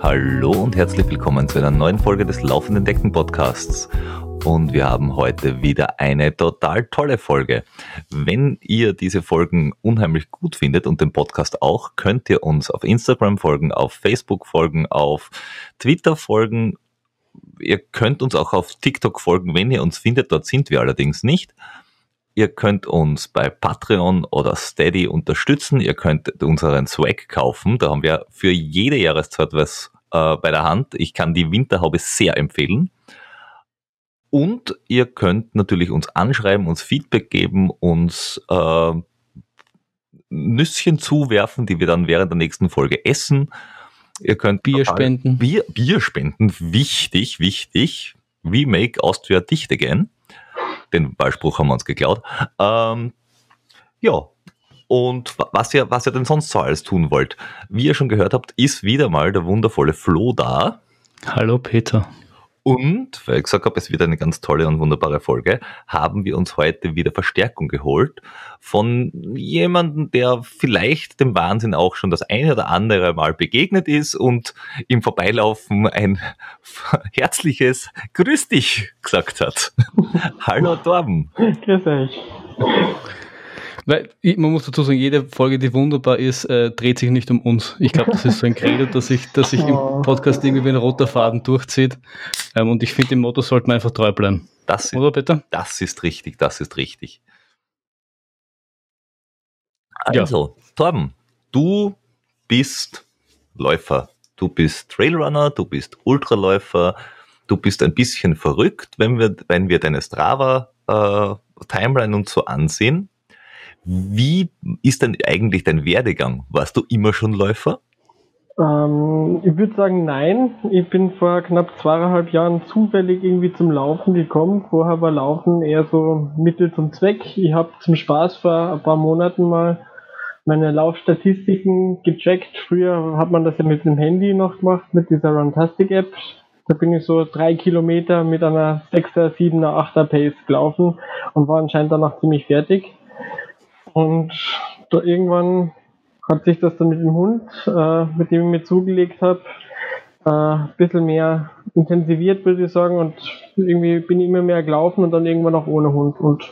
Hallo und herzlich willkommen zu einer neuen Folge des Laufenden Decken Podcasts. Und wir haben heute wieder eine total tolle Folge. Wenn ihr diese Folgen unheimlich gut findet und den Podcast auch, könnt ihr uns auf Instagram folgen, auf Facebook folgen, auf Twitter folgen. Ihr könnt uns auch auf TikTok folgen, wenn ihr uns findet. Dort sind wir allerdings nicht. Ihr könnt uns bei Patreon oder Steady unterstützen. Ihr könnt unseren Swag kaufen. Da haben wir für jede Jahreszeit was äh, bei der Hand. Ich kann die Winterhaube sehr empfehlen. Und ihr könnt natürlich uns anschreiben, uns Feedback geben, uns äh, Nüsschen zuwerfen, die wir dann während der nächsten Folge essen. Ihr könnt Bier spenden. Bier, Bier spenden, wichtig, wichtig. We make Austria dicht again. Den Ballspruch haben wir uns geklaut. Ähm, ja, und was ihr, was ihr denn sonst so alles tun wollt. Wie ihr schon gehört habt, ist wieder mal der wundervolle Flo da. Hallo Peter. Und, weil ich gesagt habe, es wird eine ganz tolle und wunderbare Folge, haben wir uns heute wieder Verstärkung geholt von jemandem, der vielleicht dem Wahnsinn auch schon das eine oder andere Mal begegnet ist und im Vorbeilaufen ein herzliches Grüß dich gesagt hat. Hallo Torben. Grüß euch. Weil man muss dazu sagen, jede Folge, die wunderbar ist, äh, dreht sich nicht um uns. Ich glaube, das ist so ein Credo, dass sich dass ich im oh. Podcast irgendwie wie ein roter Faden durchzieht. Ähm, und ich finde, dem Motto sollte man einfach treu bleiben. Das ist, Oder bitte? Das ist richtig, das ist richtig. Also, ja. Torben, du bist Läufer. Du bist Trailrunner, du bist Ultraläufer, du bist ein bisschen verrückt, wenn wir, wenn wir deine Strava äh, Timeline und so ansehen. Wie ist denn eigentlich dein Werdegang? Warst du immer schon Läufer? Ähm, ich würde sagen, nein. Ich bin vor knapp zweieinhalb Jahren zufällig irgendwie zum Laufen gekommen. Vorher war Laufen eher so Mittel zum Zweck. Ich habe zum Spaß vor ein paar Monaten mal meine Laufstatistiken gecheckt. Früher hat man das ja mit dem Handy noch gemacht, mit dieser Runtastic App. Da bin ich so drei Kilometer mit einer 6er, 7er, 8er Pace gelaufen und war anscheinend danach ziemlich fertig. Und da irgendwann hat sich das dann mit dem Hund, äh, mit dem ich mir zugelegt habe, äh, ein bisschen mehr intensiviert, würde ich sagen. Und irgendwie bin ich immer mehr gelaufen und dann irgendwann auch ohne Hund. Und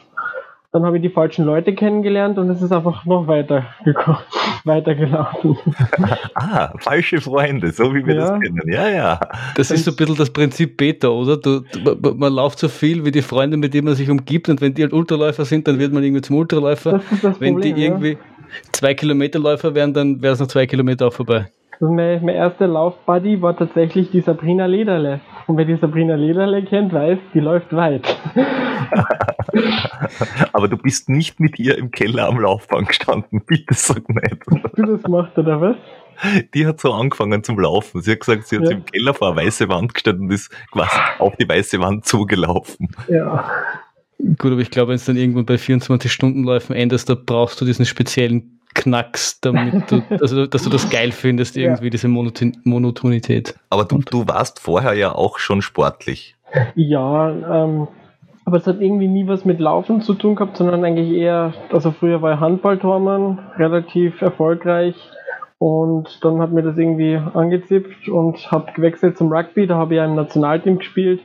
dann habe ich die falschen Leute kennengelernt und es ist einfach noch weiter weitergelaufen. ah, falsche Freunde, so wie wir ja. das kennen. Ja, ja. Das ist so ein bisschen das Prinzip Beta, oder? Du, man, man läuft so viel wie die Freunde, mit denen man sich umgibt und wenn die halt Ultraläufer sind, dann wird man irgendwie zum Ultraläufer. Das ist das wenn Problem, die irgendwie ja. zwei Kilometerläufer wären, dann wäre es noch zwei Kilometer auch vorbei. Also mein, mein erster Laufbuddy war tatsächlich die Sabrina Lederle. Und wer die Sabrina Lederle kennt, weiß, die läuft weit. Aber du bist nicht mit ihr im Keller am Laufband gestanden, bitte sag nicht. Hast du das gemacht, oder was? Die hat so angefangen zum Laufen. Sie hat gesagt, sie hat ja. im Keller vor eine weiße Wand gestellt und ist quasi auf die weiße Wand zugelaufen. Ja. Gut, aber ich glaube, wenn es dann irgendwann bei 24-Stunden-Läufen endest, da brauchst du diesen speziellen Knacks, damit du, also, dass du das geil findest, irgendwie, ja. diese Monoton Monotonität. Aber du, du warst vorher ja auch schon sportlich. Ja, ähm, aber es hat irgendwie nie was mit Laufen zu tun gehabt, sondern eigentlich eher, also früher war ich Handballtormann, relativ erfolgreich. Und dann hat mir das irgendwie angezipft und habe gewechselt zum Rugby. Da habe ich ja im Nationalteam gespielt.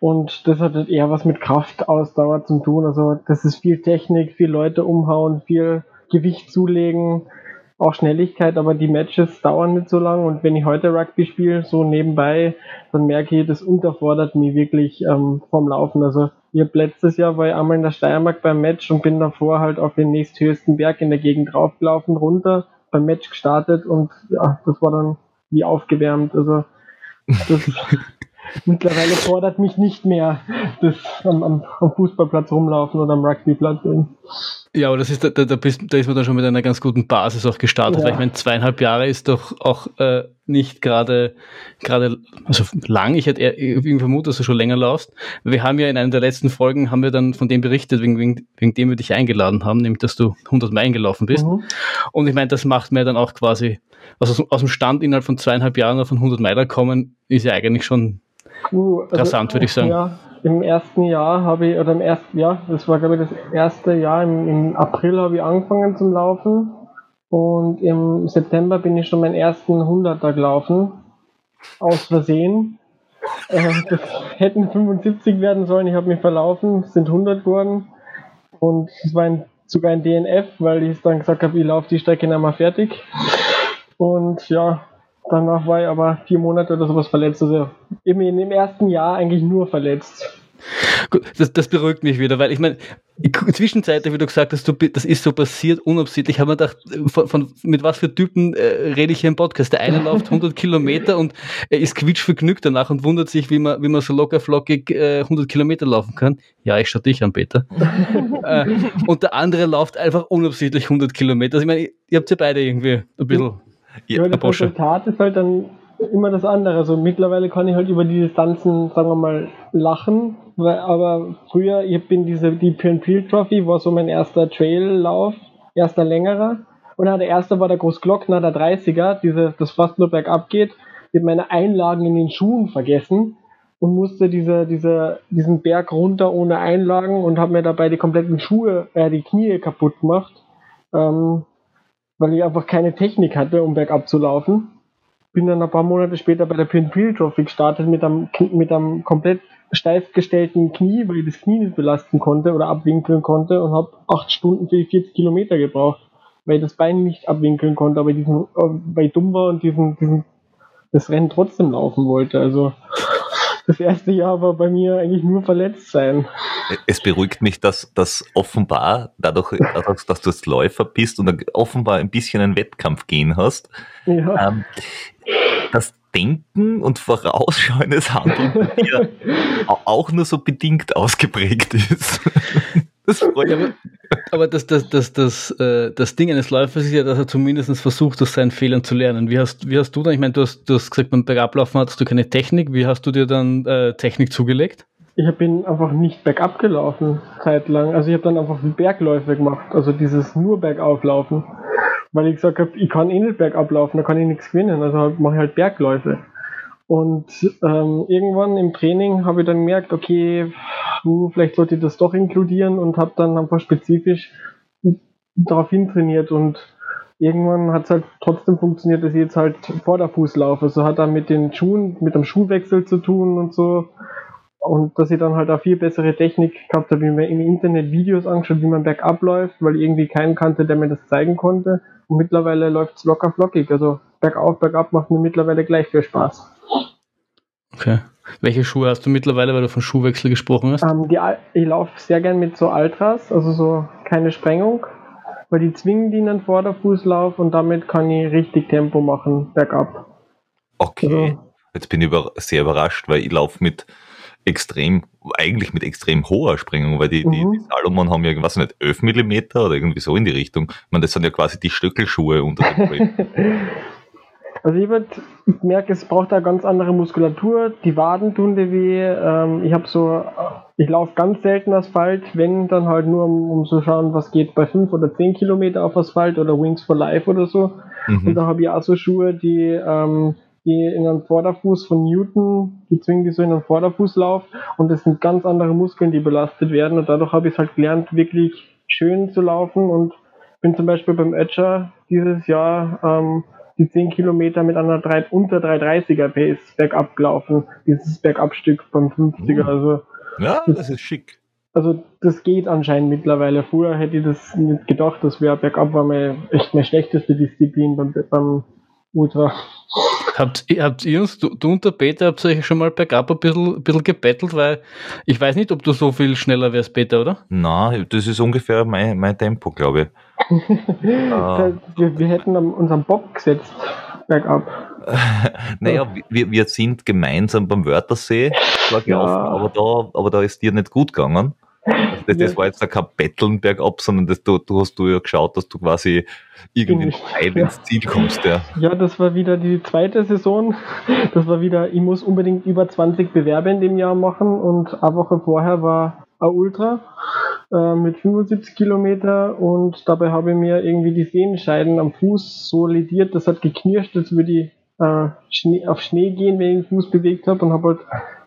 Und das hat halt eher was mit Kraftausdauer zu tun. Also das ist viel Technik, viel Leute umhauen, viel Gewicht zulegen, auch Schnelligkeit, aber die Matches dauern nicht so lang und wenn ich heute Rugby spiele, so nebenbei, dann merke ich, das unterfordert mich wirklich ähm, vom Laufen. Also ich habe letztes Jahr war ich einmal in der Steiermark beim Match und bin davor halt auf den nächsthöchsten Berg in der Gegend draufgelaufen, runter, beim Match gestartet und ja, das war dann wie aufgewärmt. Also das mittlerweile fordert mich nicht mehr das am, am, am Fußballplatz rumlaufen oder am Rugbyplatz. Ja, aber das ist, da, da, bist, da ist man dann schon mit einer ganz guten Basis auch gestartet, ja. weil ich meine, zweieinhalb Jahre ist doch auch äh, nicht gerade, gerade, also lang. Ich hätte irgendwie vermutet, dass du schon länger laufst. Wir haben ja in einer der letzten Folgen, haben wir dann von dem berichtet, wegen, wegen, wegen dem wir dich eingeladen haben, nämlich, dass du 100 Meilen gelaufen bist. Mhm. Und ich meine, das macht mir dann auch quasi, also aus dem Stand innerhalb von zweieinhalb Jahren auf 100 Meilen kommen, ist ja eigentlich schon uh, also, interessant, würde ich sagen. Ja im ersten Jahr habe ich, oder im ersten Jahr, das war glaube ich das erste Jahr, im, im April habe ich angefangen zum Laufen und im September bin ich schon meinen ersten Hunderter gelaufen aus Versehen. Äh, das hätten 75 werden sollen, ich habe mich verlaufen, es sind 100 geworden. Und es war ein, sogar ein DNF, weil ich dann gesagt habe, ich laufe die Strecke nicht mal fertig. Und ja, danach war ich aber vier Monate oder sowas verletzt. Also eben im ersten Jahr eigentlich nur verletzt. Gut, das, das beruhigt mich wieder, weil ich meine, zwischenzeitlich, wie du gesagt hast, du, das ist so passiert, unabsichtlich, habe mir gedacht, von, von, mit was für Typen äh, rede ich hier im Podcast? Der eine läuft 100 Kilometer und er ist quietschvergnügt danach und wundert sich, wie man, wie man so locker flockig äh, 100 Kilometer laufen kann. Ja, ich schau dich an, Peter. äh, und der andere läuft einfach unabsichtlich 100 Kilometer. Also ich meine, ihr habt ja beide irgendwie ein bisschen... Ja, das Resultat ist halt dann immer das andere. Also mittlerweile kann ich halt über die Distanzen, sagen wir mal, lachen. Weil, aber früher, ich bin diese, die Peel Trophy war so mein erster Traillauf, erster längerer. Und der erste war der Großglockner, der 30er, diese, das fast nur bergab geht. Ich habe meine Einlagen in den Schuhen vergessen und musste diese, diese, diesen Berg runter ohne Einlagen und habe mir dabei die kompletten Schuhe, äh, die Knie kaputt gemacht, ähm, weil ich einfach keine Technik hatte, um bergab zu laufen bin dann ein paar Monate später bei der Pin Peel Trophy gestartet mit einem, mit einem komplett steif gestellten Knie, weil ich das Knie nicht belasten konnte oder abwinkeln konnte und habe acht Stunden für die 40 Kilometer gebraucht, weil ich das Bein nicht abwinkeln konnte, aber diesen, weil ich dumm war und diesen, diesen, das Rennen trotzdem laufen wollte. Also das erste Jahr war bei mir eigentlich nur verletzt sein. Es beruhigt mich, dass, dass offenbar, dadurch, dadurch, dass du jetzt Läufer bist und offenbar ein bisschen einen Wettkampf gehen hast, ja. ähm, das Denken und vorausschauendes Handeln bei dir auch nur so bedingt ausgeprägt ist. Das freut mich. aber, aber das, das, das, das, äh, das Ding eines Läufers ist ja, dass er zumindest versucht, aus seinen Fehlern zu lernen. Wie hast, wie hast du dann, ich meine, du hast, du hast gesagt, beim Bergablaufen hattest du keine Technik. Wie hast du dir dann äh, Technik zugelegt? Ich bin einfach nicht bergab gelaufen, zeitlang. Also ich habe dann einfach Bergläufe gemacht, also dieses nur bergauflaufen weil ich gesagt habe, ich kann eh nicht bergab laufen, da kann ich nichts gewinnen, also halt, mache ich halt Bergläufe. Und ähm, irgendwann im Training habe ich dann gemerkt, okay, vielleicht sollte ich das doch inkludieren und habe dann einfach spezifisch darauf hin trainiert und irgendwann hat es halt trotzdem funktioniert, dass ich jetzt halt Vorderfuß laufe. Also hat dann mit den Schuhen, mit dem Schuhwechsel zu tun und so. Und dass ich dann halt auch viel bessere Technik gehabt habe, ich mir im Internet Videos angeschaut, wie man bergab läuft, weil ich irgendwie keinen kannte, der mir das zeigen konnte. Und mittlerweile läuft es locker flockig. Also bergauf, bergab macht mir mittlerweile gleich viel Spaß. Okay. Welche Schuhe hast du mittlerweile, weil du von Schuhwechsel gesprochen hast? Ähm, die, ich laufe sehr gern mit so Altras, also so keine Sprengung, weil die zwingen die in den Vorderfußlauf und damit kann ich richtig Tempo machen, bergab. Okay. Also, Jetzt bin ich sehr überrascht, weil ich laufe mit extrem, eigentlich mit extrem hoher Sprengung, weil die, mhm. die, die Salomon haben ja, weiß nicht, 11 Millimeter oder irgendwie so in die Richtung. Ich meine, das sind ja quasi die Stöckelschuhe unter dem Projekt. Also ich, würd, ich merke, es braucht da ganz andere Muskulatur, die Waden tun dir weh, ähm, ich habe so, ich laufe ganz selten Asphalt, wenn dann halt nur um, um zu schauen, was geht bei 5 oder 10 Kilometer auf Asphalt oder Wings for Life oder so. Mhm. Und da habe ich auch so Schuhe, die ähm, die in einen Vorderfuß von Newton, die zwingen die so in einen Vorderfußlauf und das sind ganz andere Muskeln, die belastet werden und dadurch habe ich es halt gelernt, wirklich schön zu laufen und bin zum Beispiel beim Ötscher dieses Jahr ähm, die 10 Kilometer mit einer 3, unter 330er Pace bergab gelaufen, dieses Bergabstück beim 50er, also ja, das ist schick. Also das geht anscheinend mittlerweile. Früher hätte ich das nicht gedacht, das wäre bergab war meine, echt meine schlechteste Disziplin beim, beim Ultra. Habt, habt ihr uns, du, du und der Peter, habt euch schon mal bergab ein bisschen, ein bisschen gebettelt, weil ich weiß nicht, ob du so viel schneller wärst, Peter, oder? Nein, das ist ungefähr mein, mein Tempo, glaube ich. uh. wir, wir hätten unseren Bock gesetzt, bergab. naja, wir, wir sind gemeinsam beim Wörthersee gelaufen, ja. aber, da, aber da ist dir nicht gut gegangen. Das, das war jetzt kein Betteln bergab, sondern das, du, du hast du ja geschaut, dass du quasi irgendwie heil ins Ziel kommst. Ja. ja, das war wieder die zweite Saison. Das war wieder, ich muss unbedingt über 20 Bewerbe in dem Jahr machen und eine Woche vorher war ein Ultra äh, mit 75 Kilometer und dabei habe ich mir irgendwie die Sehenscheiden am Fuß so lediert, das hat geknirscht, als würde ich äh, Schnee, auf Schnee gehen, wenn ich den Fuß bewegt habe und habe halt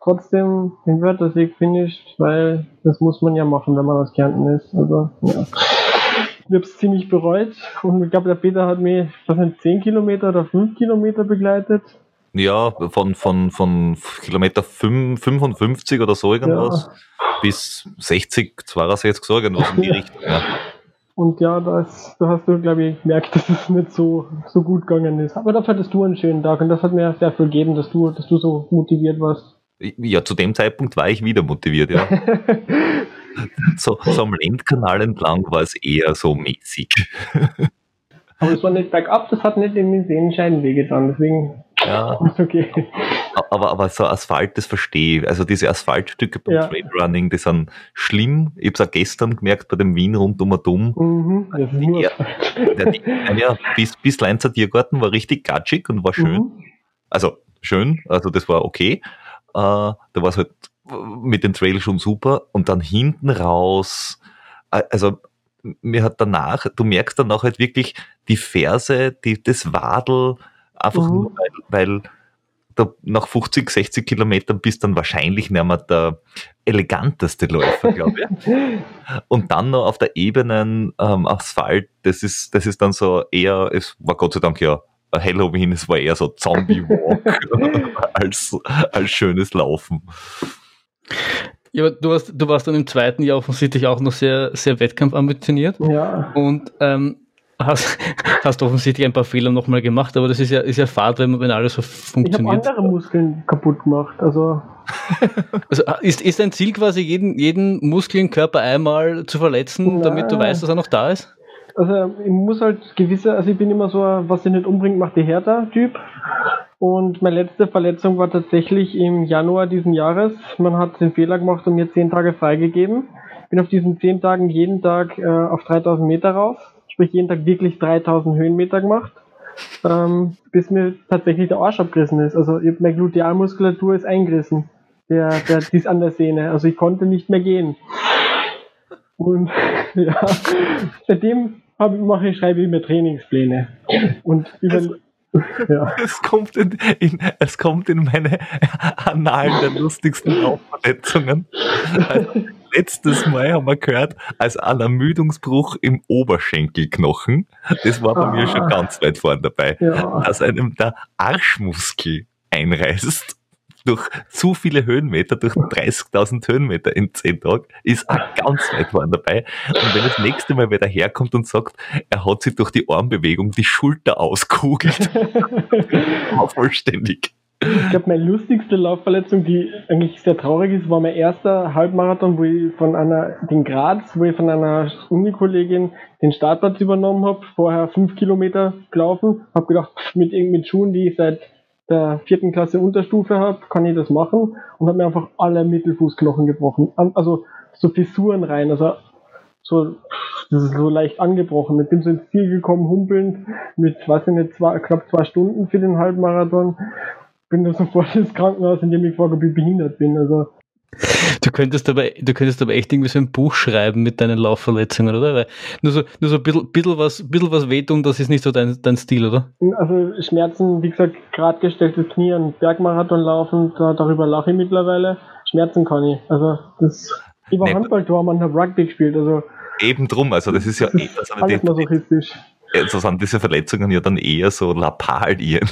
trotzdem den Wörthersee finished, weil das muss man ja machen, wenn man aus Kärnten ist. Also, ja. Ich habe es ziemlich bereut und ich glaube, der Peter hat mich, was sind 10 Kilometer oder 5 Kilometer begleitet. Ja, von, von, von Kilometer 5, 55 oder so irgendwas ja. bis 60, 62 so irgendwas in die Richtung. Ja. Und ja, das, da hast du, glaube ich, gemerkt, dass es nicht so, so gut gegangen ist. Aber dafür hattest du einen schönen Tag und das hat mir sehr viel gegeben, dass du, dass du so motiviert warst. Ja, zu dem Zeitpunkt war ich wieder motiviert, ja. so, so am Lendkanal entlang war es eher so mäßig. Aber es war nicht bergab, das hat nicht in den Sehenscheiden wehgetan, deswegen ja. ist okay. Aber, aber so Asphalt, das verstehe ich. Also diese Asphaltstücke beim ja. Trailrunning, die sind schlimm. Ich habe es auch gestern gemerkt bei dem Wien rund um Dumm. Mhm, das ist nur ja, der, ja, bis, bis Leinzer Tiergarten war richtig gatschig und war schön. Mhm. Also schön, also das war okay. Äh, da war es halt mit den Trails schon super. Und dann hinten raus, äh, also mir hat danach, du merkst danach halt wirklich die Ferse, die, das Wadel, einfach mhm. nur, weil, weil da nach 50, 60 Kilometern bist dann wahrscheinlich nicht mehr der eleganteste Läufer, glaube ich. Und dann noch auf der Ebene ähm, Asphalt, das ist, das ist dann so eher, es war Gott sei Dank ja Halloween, es war eher so Zombie-Walk als, als schönes Laufen. Ja, aber du, hast, du warst dann im zweiten Jahr offensichtlich auch noch sehr, sehr wettkampfambitioniert. Ja. Und ähm, hast, hast offensichtlich ein paar Fehler nochmal gemacht, aber das ist ja, ist ja Fahrt, wenn, wenn alles so funktioniert. Ich habe andere Muskeln kaputt gemacht. Also, also ist, ist dein Ziel quasi, jeden, jeden Muskel im Körper einmal zu verletzen, Nein. damit du weißt, dass er noch da ist? Also ich muss halt gewisse, also ich bin immer so, was sie nicht umbringt, macht die Hertha-Typ. Und meine letzte Verletzung war tatsächlich im Januar diesen Jahres. Man hat den Fehler gemacht und mir zehn Tage freigegeben. Bin auf diesen zehn Tagen jeden Tag äh, auf 3000 Meter raus. Sprich jeden Tag wirklich 3000 Höhenmeter gemacht. Ähm, bis mir tatsächlich der Arsch abgerissen ist. Also meine Glutealmuskulatur ist eingerissen. Der, der, die ist an der Sehne. Also ich konnte nicht mehr gehen. Und ja, seitdem hab, mache ich, schreibe ich mir Trainingspläne. Und über, ja. Es, kommt in, in, es kommt in meine Annalen der lustigsten Laufverletzungen. Also, letztes Mal haben wir gehört, als ein Ermüdungsbruch im Oberschenkelknochen. Das war bei ah. mir schon ganz weit vorne dabei. Ja. Dass einem der Arschmuskel einreißt durch zu viele Höhenmeter, durch 30.000 Höhenmeter in 10 Tagen, ist auch ganz weit vorne dabei. Und wenn das nächste Mal wieder herkommt und sagt, er hat sich durch die Armbewegung die Schulter auskugelt, vollständig. Ich glaube, meine lustigste Laufverletzung, die eigentlich sehr traurig ist, war mein erster Halbmarathon, wo ich von einer, den Graz, wo ich von einer Unikollegin den Startplatz übernommen habe, vorher fünf Kilometer gelaufen, habe gedacht, mit, mit Schuhen, die ich seit der vierten Klasse Unterstufe habe, kann ich das machen und habe mir einfach alle Mittelfußknochen gebrochen. Also so Fissuren rein, also so, das ist so leicht angebrochen. Ich bin so ins Ziel gekommen, humpelnd, mit, weiß ich nicht, zwei, knapp zwei Stunden für den Halbmarathon. Bin da sofort ins Krankenhaus, in dem ich ich behindert bin. Also Du könntest aber, du könntest aber echt irgendwie so ein Buch schreiben mit deinen Laufverletzungen, oder? Weil nur so, nur so ein bisschen, bisschen was, bisschen was wehtun, das ist nicht so dein, dein Stil, oder? Also Schmerzen, wie gesagt, gerade gestelltes Knie an Bergmarathon laufen, da, darüber lache ich mittlerweile. Schmerzen kann ich. Also das, ich war nee, Handballtormann, habe Rugby gespielt, also. Eben drum, also das ist ja das ist also alles masochistisch so sind diese Verletzungen ja dann eher so Lappalien.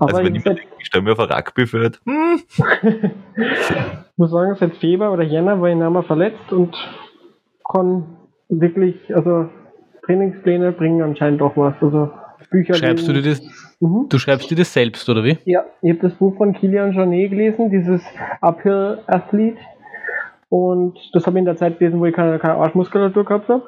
Also wenn ich, ich stelle mir auf ein Rugbyfeld. Hm. ich muss sagen, seit Februar oder Jänner war ich nicht mehr verletzt und kann wirklich, also Trainingspläne bringen anscheinend auch was. Also Bücher schreibst lesen. du dir das? Mhm. Du schreibst dir das selbst, oder wie? Ja, ich habe das Buch von Kilian Jornet gelesen, dieses Uphill Athlete. Und das habe ich in der Zeit gelesen, wo ich keine, keine Arschmuskulatur gehabt habe.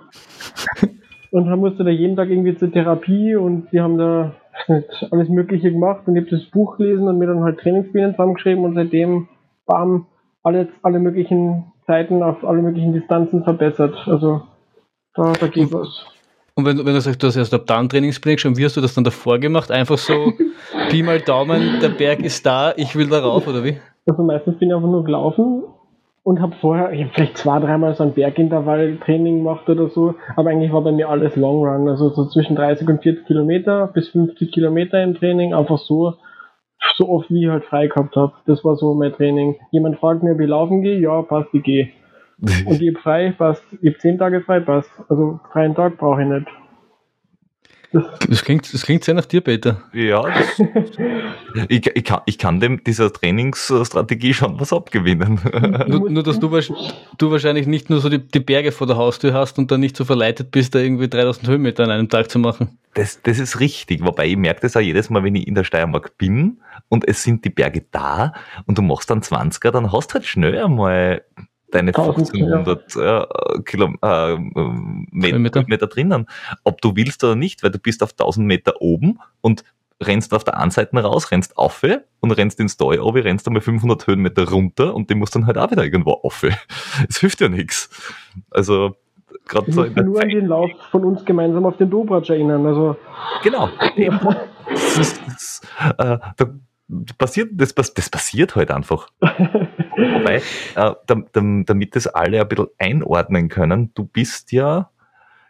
und dann musste da jeden Tag irgendwie zur Therapie und die haben da alles Mögliche gemacht und ich habe das Buch gelesen und mir dann halt Trainingspläne zusammengeschrieben und seitdem, bam, alle, alle möglichen Zeiten auf alle möglichen Distanzen verbessert. Also da, da geht was. Und wenn, wenn du sagst, du hast erst ab dann Trainingspläne geschrieben, wie hast du das dann davor gemacht? Einfach so, Pi mal Daumen, der Berg ist da, ich will da rauf, oder wie? Also meistens bin ich einfach nur gelaufen und habe vorher, ich habe vielleicht zwei, dreimal so ein Bergintervalltraining gemacht oder so, aber eigentlich war bei mir alles Long Run, also so zwischen 30 und 40 Kilometer bis 50 Kilometer im Training, einfach so, so oft wie ich halt frei gehabt habe. Das war so mein Training. Jemand fragt mir, wie laufen gehe, ja, passt, ich gehe. und ich hab frei, passt, ich hab zehn Tage frei, passt. Also freien Tag brauche ich nicht. Das, klingt, das klingt sehr nach dir, Peter. Ja, das, ich, ich, kann, ich kann dem dieser Trainingsstrategie schon was abgewinnen. nur, nur, dass du, du wahrscheinlich nicht nur so die, die, Berge vor der Haustür hast und dann nicht so verleitet bist, da irgendwie 3000 Höhenmeter an einem Tag zu machen. Das, das ist richtig, wobei ich merke das auch jedes Mal, wenn ich in der Steiermark bin und es sind die Berge da und du machst dann 20er, dann hast du halt schnell einmal deine 1500 ja. äh, Kilo, äh, Meter, Meter drinnen. Ob du willst oder nicht, weil du bist auf 1000 Meter oben und rennst auf der einen Seite raus, rennst auf und rennst ins Stall obi, rennst einmal 500 Höhenmeter runter und die musst dann halt auch wieder irgendwo auf. Es hilft ja nichts. Also gerade so in der nur Zeit. an den Lauf von uns gemeinsam auf den Dobratsch erinnern. Also genau. Ja. Das, ist, das, äh, da passiert, das, das passiert halt einfach. Wobei, äh, damit das alle ein bisschen einordnen können, du bist ja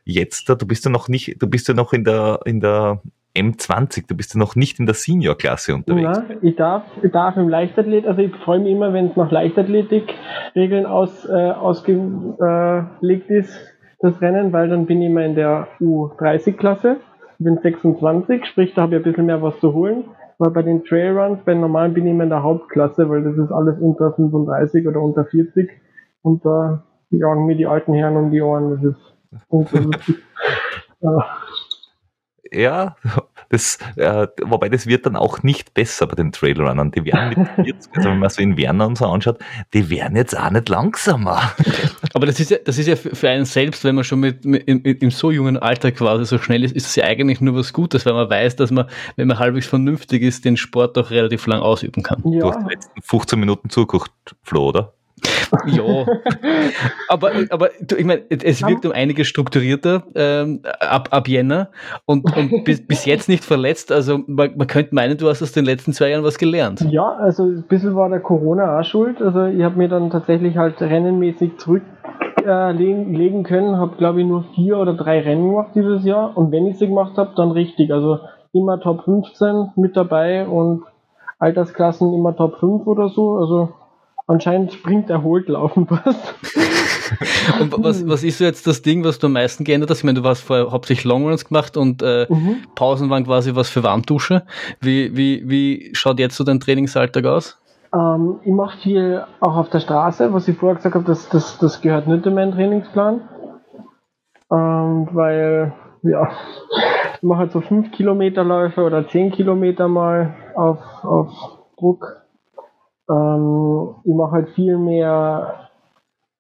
jetzt, du bist ja noch nicht, du bist ja noch in der, in der M20, du bist ja noch nicht in der Senior-Klasse unterwegs. Ja, ich darf, ich darf im Leichtathlet, also ich freue mich immer, wenn es nach Leichtathletik-Regeln aus, äh, ausgelegt ist, das Rennen, weil dann bin ich immer in der U30-Klasse, bin 26, sprich, da habe ich ein bisschen mehr was zu holen weil bei den Trailruns, bei normalen bin ich immer in der Hauptklasse, weil das ist alles unter 35 oder unter 40 und da jagen mir die alten Herren um die Ohren. Das ist unglaublich. Ja, das, äh, wobei das wird dann auch nicht besser bei den Trailrunnern. Die werden mit 40, also wenn man so in Werner und so anschaut, die werden jetzt auch nicht langsamer. Aber das ist ja, das ist ja für einen selbst, wenn man schon mit, mit in, in, so jungen Alter quasi so schnell ist, ist es ja eigentlich nur was Gutes, weil man weiß, dass man, wenn man halbwegs vernünftig ist, den Sport auch relativ lang ausüben kann. Ja. Du hast die letzten 15 Minuten zugeguckt, Flo, oder? Ja, aber, aber ich meine, es wirkt um einiges strukturierter ähm, ab, ab Jänner und, und bis, bis jetzt nicht verletzt. Also man, man könnte meinen, du hast aus den letzten zwei Jahren was gelernt. Ja, also ein bisschen war der Corona auch schuld. Also ich habe mir dann tatsächlich halt rennenmäßig zurücklegen äh, können, habe glaube ich nur vier oder drei Rennen gemacht dieses Jahr und wenn ich sie gemacht habe, dann richtig. Also immer Top 15 mit dabei und Altersklassen immer Top 5 oder so. Also anscheinend bringt erholt Laufen was. und was, was ist so jetzt das Ding, was du am meisten geändert hast? Ich meine, du hast vorher hauptsächlich Longruns gemacht und äh, mhm. Pausen waren quasi was für Warmdusche. Wie, wie, wie schaut jetzt so dein Trainingsalltag aus? Ähm, ich mache viel auch auf der Straße, was ich vorher gesagt habe, das, das, das gehört nicht in meinen Trainingsplan. Ähm, weil, ja, ich mache halt so 5 Kilometer Läufe oder 10 Kilometer mal auf, auf Druck ähm, ich mache halt viel mehr,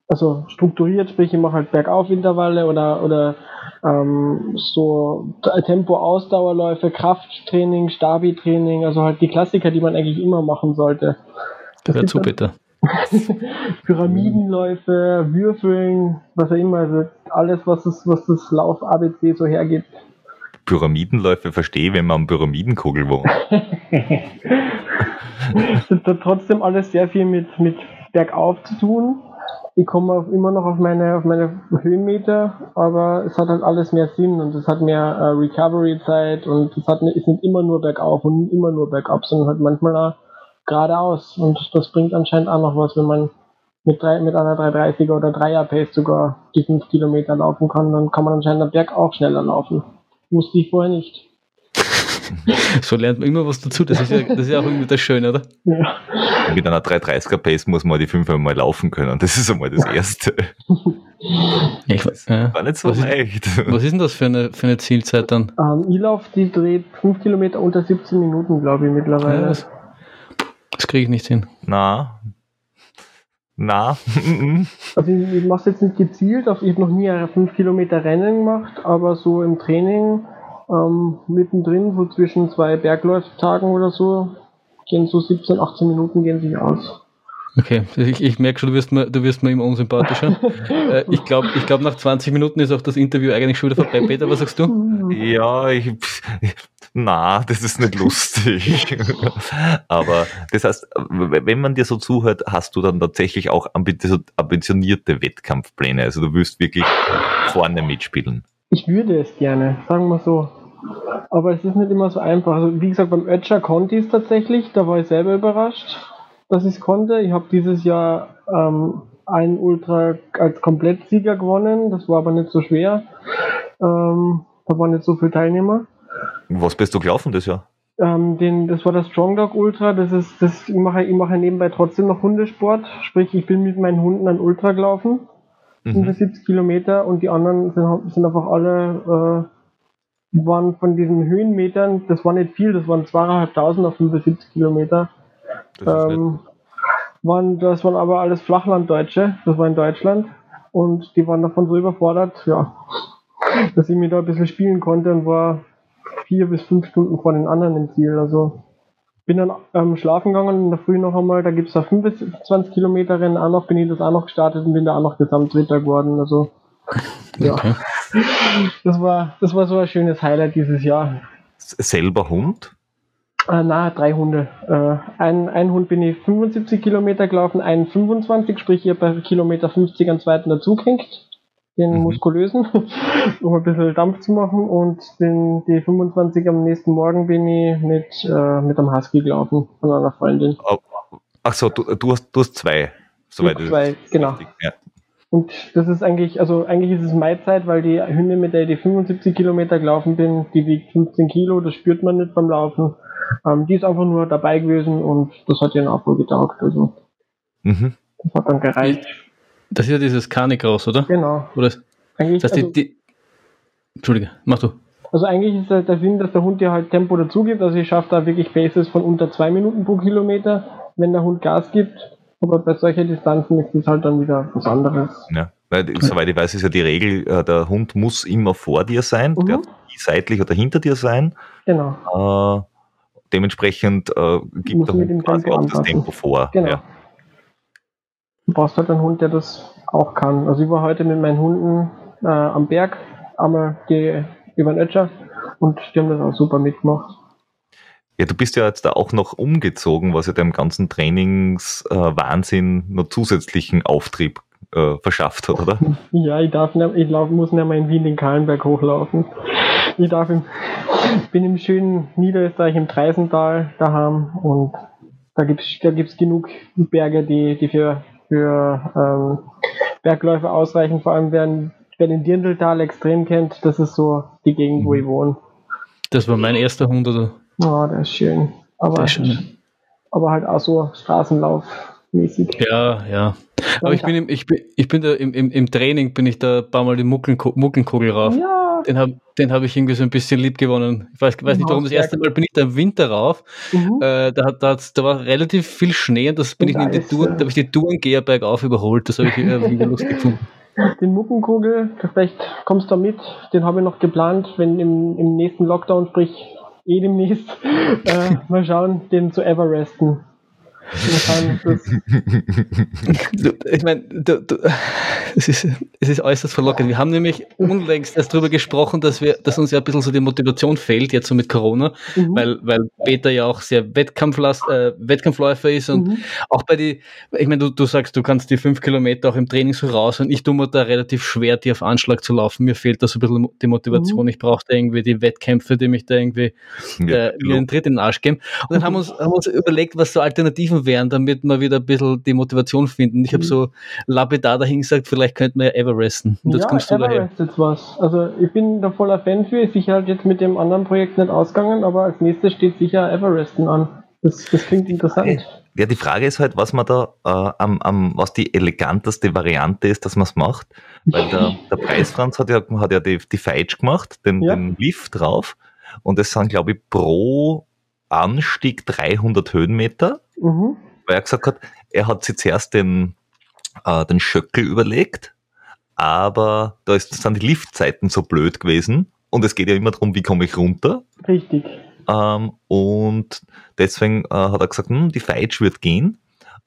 also strukturiert, sprich ich mache halt Bergaufintervalle oder, oder ähm, so Tempo-Ausdauerläufe, Krafttraining, Stabi-Training, also halt die Klassiker, die man eigentlich immer machen sollte. Das wäre zu bitte. Pyramidenläufe, Würfeln, was auch immer, also alles, was das, was das Lauf ABC so hergibt. Pyramidenläufe verstehe, wenn man am Pyramidenkugel wohnt. es hat trotzdem alles sehr viel mit, mit bergauf zu tun. Ich komme immer noch auf meine, auf meine Höhenmeter, aber es hat halt alles mehr Sinn und es hat mehr äh, Recovery-Zeit und es hat, ist nicht immer nur bergauf und immer nur bergab, sondern halt manchmal auch geradeaus. Und das bringt anscheinend auch noch was, wenn man mit, drei, mit einer 330er oder 3er Pace sogar die 5 Kilometer laufen kann, dann kann man anscheinend am Berg auch schneller laufen. Musste ich vorher nicht. so lernt man immer was dazu. Das ist ja, das ist ja auch irgendwie das Schöne, oder? Ja. Mit einer 330er Pace muss man die 5 mal laufen können. Das ist einmal das Erste. Ich, das war nicht so was leicht. Ist, was ist denn das für eine, für eine Zielzeit dann? Um, ähm, E-Lauf, die dreht 5 Kilometer unter 17 Minuten, glaube ich, mittlerweile. Ja, das, das kriege ich nicht hin. Na, na. also ich, ich mache es jetzt nicht gezielt, ich habe noch nie 5 Kilometer Rennen gemacht, aber so im Training ähm, mittendrin, so zwischen zwei Bergläuftagen oder so, gehen so 17, 18 Minuten gehen sich aus. Okay, ich, ich merke schon, du wirst mir, du wirst mir immer unsympathischer. äh, ich glaube, ich glaub, nach 20 Minuten ist auch das Interview eigentlich schon wieder vorbei. Peter, was sagst du? Ja, ich, na, das ist nicht lustig. Aber das heißt, wenn man dir so zuhört, hast du dann tatsächlich auch ambitionierte Wettkampfpläne. Also du wirst wirklich vorne mitspielen. Ich würde es gerne, sagen wir so. Aber es ist nicht immer so einfach. Also wie gesagt, beim Ötscher konnte ich es tatsächlich, da war ich selber überrascht, dass ich es konnte. Ich habe dieses Jahr ähm, einen Ultra als Komplettsieger gewonnen, das war aber nicht so schwer. Ähm, da waren nicht so viele Teilnehmer. Was bist du gelaufen das Jahr? Ähm, den, das war das Strong Dog Ultra. Das ist, das, ich mache, ich mache nebenbei trotzdem noch Hundesport. Sprich, ich bin mit meinen Hunden an Ultra gelaufen. Mhm. 75 Kilometer und die anderen sind, sind einfach alle, äh, waren von diesen Höhenmetern, das war nicht viel, das waren zweieinhalbtausend auf 75 Kilometer. Das, ähm, waren, das waren aber alles Flachlanddeutsche, das war in Deutschland und die waren davon so überfordert, ja, dass ich mir da ein bisschen spielen konnte und war vier bis fünf Stunden vor den anderen im Ziel. Also bin dann ähm, schlafen gegangen in der Früh noch einmal, da gibt es da 25 Kilometer Rennen auch noch, bin ich das auch noch gestartet und bin da auch noch Gesamtdritter geworden. Also ja. Okay. Das war, das war so ein schönes Highlight dieses Jahr. Selber Hund? Äh, na, drei Hunde. Äh, ein, ein Hund bin ich 75 Kilometer gelaufen, einen 25, sprich hier bei Kilometer 50 einen zweiten dazugehängt den mhm. muskulösen, um ein bisschen Dampf zu machen. Und den, die 25 am nächsten Morgen bin ich mit, äh, mit einem Husky gelaufen von einer Freundin. Ach so, du, du, hast, du hast zwei. Soweit zwei, genau. Ja. Und das ist eigentlich, also eigentlich ist es meine Zeit, weil die Hündin, mit der ich die 75 Kilometer gelaufen bin, die wiegt 15 Kilo, das spürt man nicht beim Laufen. Ähm, die ist einfach nur dabei gewesen und das hat ihren auch wohl getaugt. Also. Mhm. Das hat dann gereicht. Das ist ja dieses Carnicross, oder? Genau. Oder eigentlich, das heißt, also, die, die, Entschuldige, mach du. Also eigentlich ist der Sinn, dass der Hund dir halt Tempo dazu gibt. Also ich schaffe da wirklich Bases von unter zwei Minuten pro Kilometer, wenn der Hund Gas gibt. Aber bei solchen Distanzen ist es halt dann wieder was anderes. Ja, weil soweit ich weiß, ist ja die Regel, äh, der Hund muss immer vor dir sein, mhm. der seitlich oder hinter dir sein. Genau. Äh, dementsprechend äh, gibt der Hund quasi auch das Tempo vor. Genau. Ja. Du brauchst halt einen Hund, der das auch kann. Also ich war heute mit meinen Hunden äh, am Berg, einmal die, über den Ötscher und die haben das auch super mitgemacht. Ja, du bist ja jetzt da auch noch umgezogen, was ja dem ganzen Trainingswahnsinn äh, noch zusätzlichen Auftrieb äh, verschafft hat, oder? Ja, ich darf nicht, ich lauf, muss nicht mal in Wien den Kahlenberg hochlaufen. Ich darf im, bin im schönen Niederösterreich im Treisental daheim und da gibt es da gibt's genug Berge, die, die für für ähm, Bergläufe ausreichen, vor allem wer, wer den Dirndltal extrem kennt, das ist so die Gegend, wo ich wohne. Das war mein erster Hund, oder? Ja, der ist schön. Aber, ist schön. aber halt auch so Straßenlauf. Mäßig. Ja, ja. Aber ich bin, im, ich bin, ich bin da im, im, im Training, bin ich da ein paar Mal die Muckenkugel rauf. Ja, den habe hab ich irgendwie so ein bisschen lieb gewonnen. Ich weiß, weiß nicht warum, das erste Mal bin ich da im Winter rauf. Mhm. Äh, da, da, da war relativ viel Schnee und das bin ich in die Tour, da habe ich die Tourengeher bergauf überholt. Das habe ich irgendwie lustig gefunden. Den Muckenkugel, vielleicht kommst du da mit, den habe ich noch geplant, wenn im, im nächsten Lockdown, sprich eh demnächst, äh, mal schauen, den zu Everesten ich meine, es, ist, es ist äußerst verlockend. Wir haben nämlich unlängst erst darüber gesprochen, dass wir, dass uns ja ein bisschen so die Motivation fehlt, jetzt so mit Corona, mhm. weil, weil Peter ja auch sehr Wettkampflast, äh, Wettkampfläufer ist und mhm. auch bei die, ich meine, du, du sagst, du kannst die fünf Kilometer auch im Training so raus und ich tue mir da relativ schwer, die auf Anschlag zu laufen. Mir fehlt da so ein bisschen die Motivation. Mhm. Ich brauche da irgendwie die Wettkämpfe, die mich da irgendwie ja, äh, mir einen Tritt in den Arsch geben. Und dann haben wir uns, haben wir uns überlegt, was so Alternativen wären, damit wir wieder ein bisschen die Motivation finden. Ich habe mhm. so lapidar dahin gesagt, vielleicht könnten wir Everesten. Und jetzt ja, kommst du Everest daher. jetzt was. Also ich bin da voller Fan für, ist sicher halt jetzt mit dem anderen Projekt nicht ausgegangen, aber als nächstes steht sicher Everesten an. Das, das klingt interessant. Ja, die Frage ist halt, was man da äh, am, am, was die eleganteste Variante ist, dass man es macht. Weil der, der Preisfranz hat ja, hat ja die, die Feitsch gemacht, den, ja. den Lift drauf. Und das sind, glaube ich, pro Anstieg 300 Höhenmeter. Mhm weil er gesagt hat, er hat sich zuerst den, äh, den Schöckel überlegt, aber da ist, sind die Liftzeiten so blöd gewesen und es geht ja immer darum, wie komme ich runter. Richtig. Ähm, und deswegen äh, hat er gesagt, hm, die Feitsch wird gehen.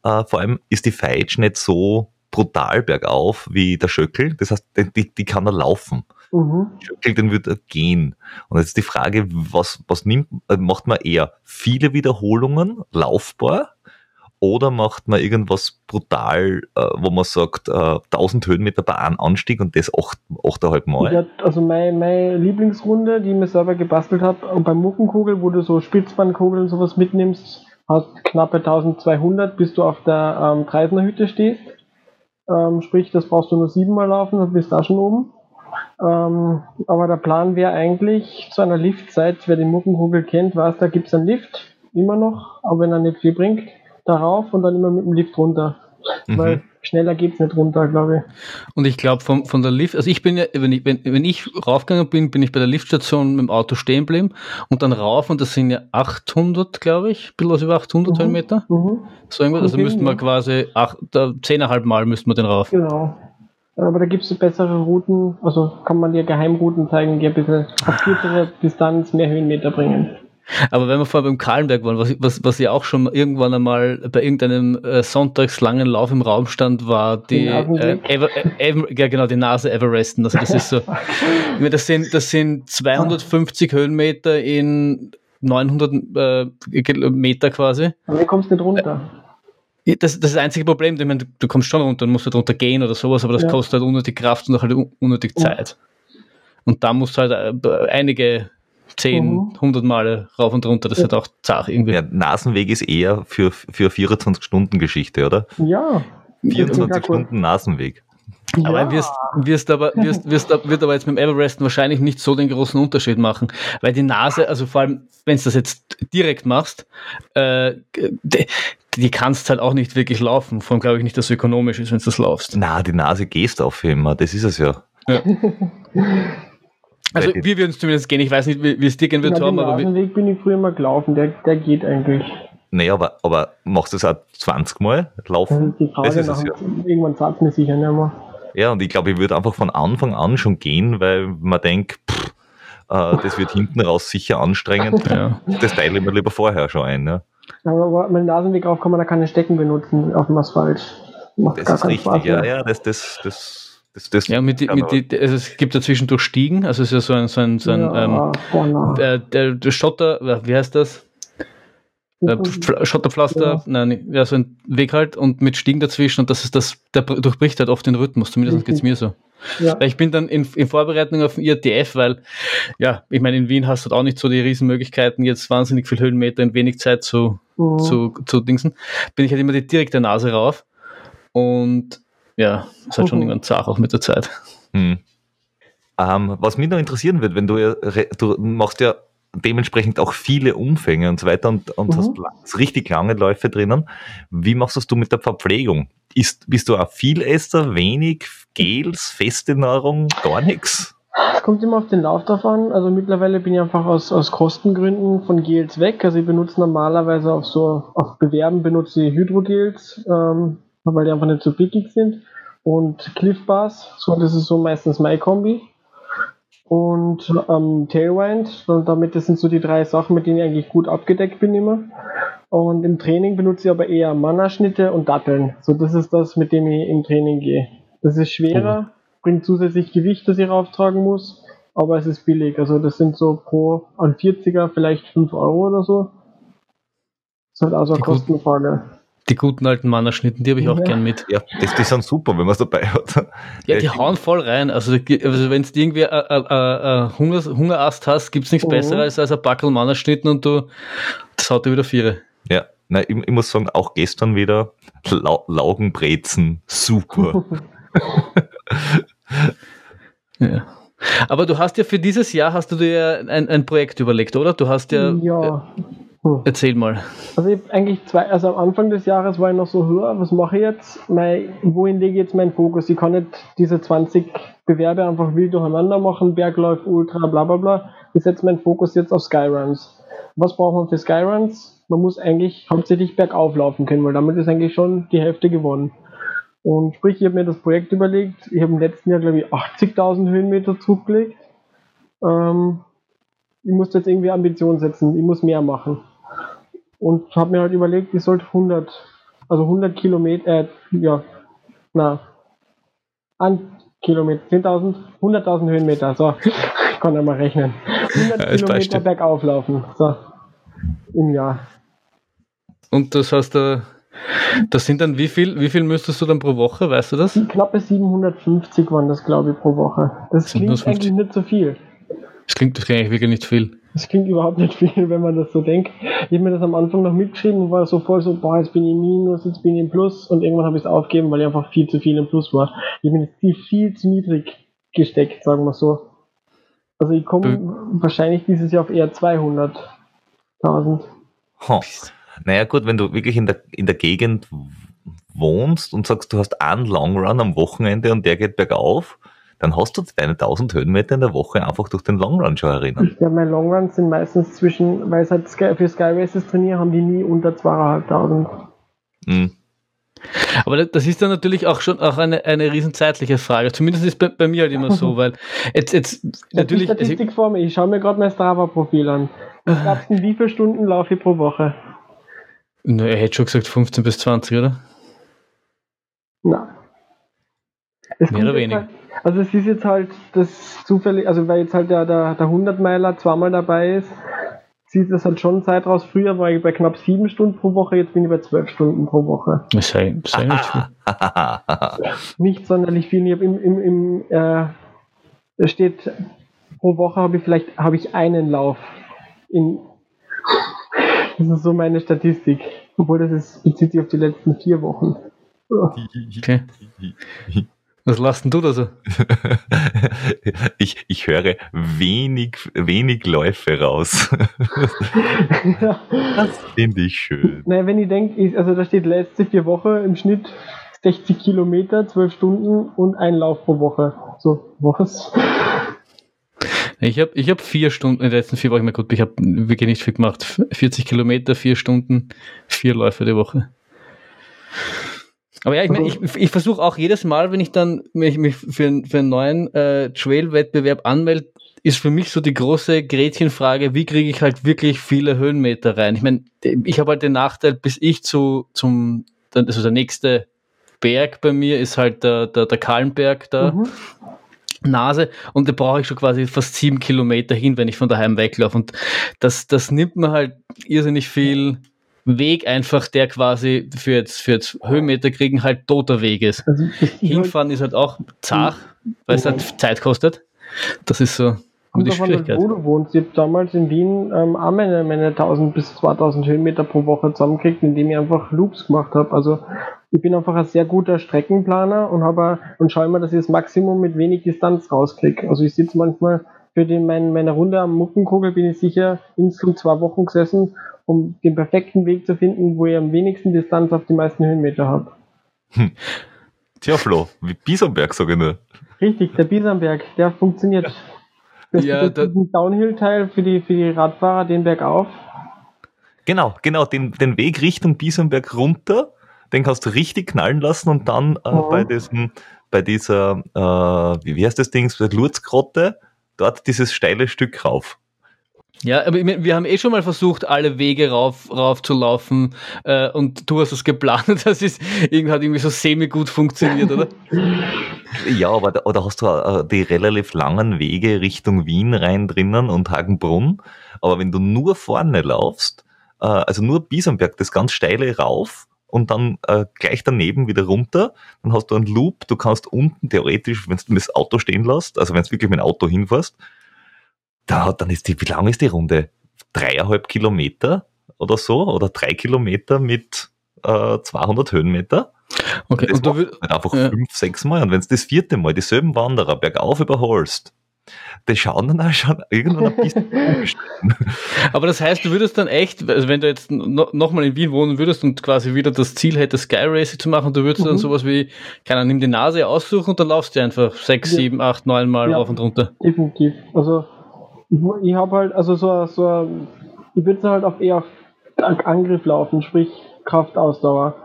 Äh, vor allem ist die Feitsch nicht so brutal bergauf wie der Schöckel. Das heißt, die, die kann er laufen. Mhm. Schöckel, den wird er gehen. Und jetzt ist die Frage, was, was nimmt, äh, macht man eher viele Wiederholungen, laufbar, oder macht man irgendwas brutal, äh, wo man sagt, äh, 1000 Höhenmeter bei einem Anstieg und das 8, 8,5 Mal? Ja, also meine, meine Lieblingsrunde, die ich mir selber gebastelt habe, beim Muckenkugel, wo du so Spitzbandkugel und sowas mitnimmst, hast knappe 1200, bis du auf der ähm, Treisner Hütte stehst. Ähm, sprich, das brauchst du nur siebenmal laufen, dann bist du da schon oben. Ähm, aber der Plan wäre eigentlich zu einer Liftzeit, wer den Muckenkugel kennt, weiß, da gibt es einen Lift, immer noch, auch wenn er nicht viel bringt, darauf und dann immer mit dem Lift runter. Mhm. Weil schneller geht es nicht runter, glaube ich. Und ich glaube, von, von der Lift, also ich bin ja, wenn ich, wenn, wenn ich raufgegangen bin, bin ich bei der Liftstation mit dem Auto stehen geblieben und dann rauf und das sind ja 800, glaube ich, ein bisschen was über 800 mhm. Höhenmeter. Mhm. So irgendwas, also müssten wir quasi acht, zehneinhalb Mal müssten wir den rauf. Genau. Aber da gibt es bessere Routen, also kann man dir Geheimrouten zeigen, die ein bisschen auf kürzere Distanz mehr Höhenmeter bringen. Aber wenn wir vorher beim Kahlenberg waren, was, was, was ja auch schon irgendwann einmal bei irgendeinem äh, sonntagslangen Lauf im Raum stand, war die, äh, Ever, äh, Ever, ja genau, die Nase Everesten. Also das ist so, ich meine, das sind, das sind 250 Höhenmeter in 900 äh, Meter quasi. Aber wie kommst du nicht runter? Das, das ist das einzige Problem. Ich meine, du, du kommst schon runter und musst halt runter gehen oder sowas, aber das ja. kostet halt unnötig Kraft und auch halt unnötig Zeit. Und da musst du halt äh, einige 10, mhm. 100 Male rauf und runter. Das ja. ist halt auch zart irgendwie. Ja, Nasenweg ist eher für, für 24-Stunden-Geschichte, oder? Ja. 24 Stunden Nasenweg. Aber ja. wirst, wirst aber, wirst, wirst, wird aber jetzt mit dem Everesten wahrscheinlich nicht so den großen Unterschied machen, weil die Nase, also vor allem, wenn du das jetzt direkt machst, äh, die, kannst halt auch nicht wirklich laufen, vor allem glaube ich nicht, dass es ökonomisch ist, wenn du das laufst. Na, die Nase gehst auf immer, das ist es ja. ja. Also wir würden es zumindest gehen. Ich weiß nicht, wie, es dir gehen wird, Tom. Aber den Weg bin ich früher mal gelaufen, der, der geht eigentlich. Nee, aber, aber machst du es auch 20 Mal laufen? Das ist die Frage, das ist nach, ja. irgendwann sagt mir sicher nicht mehr. Ja, und ich glaube, ich würde einfach von Anfang an schon gehen, weil man denkt, pff, äh, das wird hinten raus sicher anstrengend. ja. Das teile ich mir lieber vorher schon ein. Ja. Aber wenn Nasenweg aufkommen, da kann ich Stecken benutzen auf dem Asphalt. Macht das ist richtig, Spaß, ja, ja, das, das, das das, das ja, mit, mit die, also es gibt ja zwischendurch Stiegen, also es ist ja so ein, so ein, so ein ja, ähm, genau. der, der, der Schotter, wie heißt das? Äh, Schotterpflaster, ja. nein, ja, so ein Weg halt und mit Stiegen dazwischen und das ist das, der durchbricht halt oft den Rhythmus, zumindest geht es mir so. Ja. Ich bin dann in, in Vorbereitung auf den IRTF, weil, ja, ich meine, in Wien hast du auch nicht so die Riesenmöglichkeiten, jetzt wahnsinnig viel Höhenmeter in wenig Zeit zu, mhm. zu, zu dingsen, bin ich halt immer die direkte Nase rauf und ja, ist halt schon mhm. irgendwann zart auch mit der Zeit. Hm. Ähm, was mich noch interessieren wird, wenn du, du machst ja dementsprechend auch viele Umfänge und so weiter und, und mhm. hast richtig lange Läufe drinnen. Wie machst du mit der Verpflegung? Ist, bist du ein Vielesser, wenig, Gels, feste Nahrung, gar nichts? Es kommt immer auf den Lauf drauf an. Also mittlerweile bin ich einfach aus, aus Kostengründen von Gels weg. Also ich benutze normalerweise auf so, auf Bewerben benutze ich Hydrogels. Ähm, weil die einfach nicht so pickig sind. Und Cliff Bars, so, das ist so meistens mein Kombi. Und ähm, Tailwind, und damit das sind so die drei Sachen, mit denen ich eigentlich gut abgedeckt bin immer. Und im Training benutze ich aber eher Mannerschnitte und Datteln. So, das ist das, mit dem ich im Training gehe. Das ist schwerer, mhm. bringt zusätzlich Gewicht, das ich rauftragen muss, aber es ist billig. Also das sind so pro an 40er vielleicht 5 Euro oder so. Das ist halt also eine Kostenfrage. Die guten alten Mannerschnitten, die habe ich auch ja. gern mit. Ja, das, die sind super, wenn man es dabei hat. Ja, die hauen voll rein. Also, also wenn du irgendwie ein Hunger, Hungerast hast, gibt es nichts oh. Besseres als ein Backel Mannerschnitten und du, das haut dir wieder Viere. Ja, Nein, ich, ich, muss sagen, auch gestern wieder La Laugenbrezen, super. ja. Aber du hast ja für dieses Jahr hast du dir ein, ein Projekt überlegt, oder? Du hast ja. Ja. Äh, hm. Erzähl mal. Also ich eigentlich zwei, also am Anfang des Jahres war ich noch so höher, was mache ich jetzt? Mein, wohin lege ich jetzt meinen Fokus? Ich kann nicht diese 20 Bewerbe einfach wild durcheinander machen, Berglauf, Ultra, bla bla bla. Ich setze meinen Fokus jetzt auf Skyruns. Was braucht man für Skyruns? Man muss eigentlich hauptsächlich bergauf laufen können, weil damit ist eigentlich schon die Hälfte gewonnen. Und sprich, ich habe mir das Projekt überlegt, ich habe im letzten Jahr, glaube ich, 80.000 Höhenmeter zurückgelegt. Ähm, ich muss jetzt irgendwie Ambition setzen, ich muss mehr machen. Und habe mir halt überlegt, ich sollte 100, also 100 Kilometer, äh, ja, na, an Kilometer, 10.000, 100.000 Höhenmeter, so, ich kann ja mal rechnen. 100 ja, Kilometer bergauf laufen, so, im Jahr. Und das heißt, äh, das sind dann wie viel, wie viel müsstest du dann pro Woche, weißt du das? Knappe 750 waren das, glaube ich, pro Woche. Das klingt eigentlich nicht so viel. Das klingt, das klingt eigentlich wirklich nicht viel. Das klingt überhaupt nicht viel, wenn man das so denkt. Ich habe mir das am Anfang noch mitgeschrieben und war so voll so, boah, jetzt bin ich im Minus, jetzt bin ich im Plus und irgendwann habe ich es aufgegeben, weil ich einfach viel zu viel im Plus war. Ich mir das Ziel viel zu niedrig gesteckt, sagen wir so. Also ich komme wahrscheinlich dieses Jahr auf eher 200.000. Huh. Naja gut, wenn du wirklich in der, in der Gegend wohnst und sagst, du hast einen Long Run am Wochenende und der geht bergauf, dann hast du deine 1000 Höhenmeter in der Woche einfach durch den Long Run schon erinnern. Ja, meine Long Runs sind meistens zwischen, weil es halt Sky, für Sky Races trainiere, haben die nie unter 2500. Mhm. Aber das ist dann natürlich auch schon auch eine, eine riesen zeitliche Frage. Zumindest ist bei, bei mir halt immer so, weil jetzt, jetzt natürlich. Die Statistik vor mir, ich schaue mir gerade mein Strava-Profil an. Was glaubst du, wie viele Stunden laufe ich pro Woche? Na, er hätte schon gesagt 15 bis 20, oder? Na. Es Mehr oder weniger. Halt, also es ist jetzt halt das zufällig, also weil jetzt halt der, der, der 100-Meiler zweimal dabei ist, zieht das halt schon Zeit raus. Früher war ich bei knapp sieben Stunden pro Woche, jetzt bin ich bei zwölf Stunden pro Woche. Das sei, sei nicht viel. nicht sonderlich viel. Ich habe im, im, im äh, da steht, pro Woche habe ich vielleicht habe ich einen Lauf. In, das ist so meine Statistik. Obwohl das ist, bezieht sich auf die letzten vier Wochen. Okay. Was lasst denn du da so? ich, ich höre wenig, wenig Läufe raus. das finde ich schön. Naja, wenn ich denke, also da steht letzte vier Wochen im Schnitt 60 Kilometer, 12 Stunden und ein Lauf pro Woche. So, was? Ich habe ich hab vier Stunden in den letzten vier Wochen, gut, ich habe wirklich nicht viel gemacht. 40 Kilometer, vier Stunden, vier Läufe die Woche. Aber ja, ich meine, ich, ich versuche auch jedes Mal, wenn ich dann mich, mich für, für einen neuen äh, Trail-Wettbewerb anmelde, ist für mich so die große Gretchenfrage, wie kriege ich halt wirklich viele Höhenmeter rein? Ich meine, ich habe halt den Nachteil, bis ich zu, zum, also der nächste Berg bei mir ist halt der, der, der Kahlenberg da. Mhm. Nase und da brauche ich schon quasi fast sieben Kilometer hin, wenn ich von daheim weglaufe. Und das, das nimmt mir halt irrsinnig viel Weg einfach, der quasi für jetzt, für jetzt Höhenmeter kriegen halt toter Weg ist. Also Hinfahren ist halt auch zart, weil es halt Zeit kostet. Das ist so die Schwierigkeit. Wo du wohnst. Ich habe damals in Wien ähm, auch meine, meine 1000 bis 2000 Höhenmeter pro Woche zusammengekriegt, indem ich einfach Loops gemacht habe. Also ich bin einfach ein sehr guter Streckenplaner und habe und schaue immer, dass ich das Maximum mit wenig Distanz rauskriege. Also ich sitze manchmal für den, mein, meine Runde am Muckenkugel bin ich sicher insgesamt zwei Wochen gesessen um den perfekten Weg zu finden, wo ihr am wenigsten Distanz auf die meisten Höhenmeter habt. Hm. Tja, Flo, wie Biesenberg sage ich nur. Richtig, der Biesenberg, der funktioniert. Das ja, ist ein Downhill-Teil für die, für die Radfahrer, den Bergauf. Genau, genau, den, den Weg Richtung Biesenberg runter, den kannst du richtig knallen lassen und dann äh, mhm. bei diesem, bei dieser, äh, wie heißt das Ding, der Lurzgrotte, dort dieses steile Stück rauf. Ja, aber wir haben eh schon mal versucht, alle Wege rauf, rauf zu laufen äh, und du hast es geplant. Das ist irgendwie, hat irgendwie so semi-gut funktioniert, oder? ja, aber da, oder hast du äh, die relativ langen Wege Richtung Wien rein drinnen und Hagenbrunn. Aber wenn du nur vorne laufst, äh, also nur Biesenberg, das ganz steile rauf und dann äh, gleich daneben wieder runter, dann hast du einen Loop, du kannst unten theoretisch, wenn du das Auto stehen lässt, also wenn du wirklich mit dem Auto hinfährst, da, dann ist die, wie lang ist die Runde? Dreieinhalb Kilometer oder so? Oder drei Kilometer mit äh, 200 Höhenmeter? Okay, das und du willst halt einfach ja. fünf, sechs Mal. Und wenn du das vierte Mal dieselben Wanderer bergauf überholst, die schauen dann auch schon irgendwann ein bisschen Aber das heißt, du würdest dann echt, also wenn du jetzt no, nochmal in Wien wohnen würdest und quasi wieder das Ziel hättest, Sky Racing zu machen, du würdest mhm. dann sowas wie, keine Ahnung, nimm die Nase aussuchen und dann laufst du einfach sechs, ja. sieben, acht, neun Mal ja. auf und runter. Definitiv. Also ich habe halt, also so, so ich würde halt auf eher auf Angriff laufen, sprich Kraftausdauer.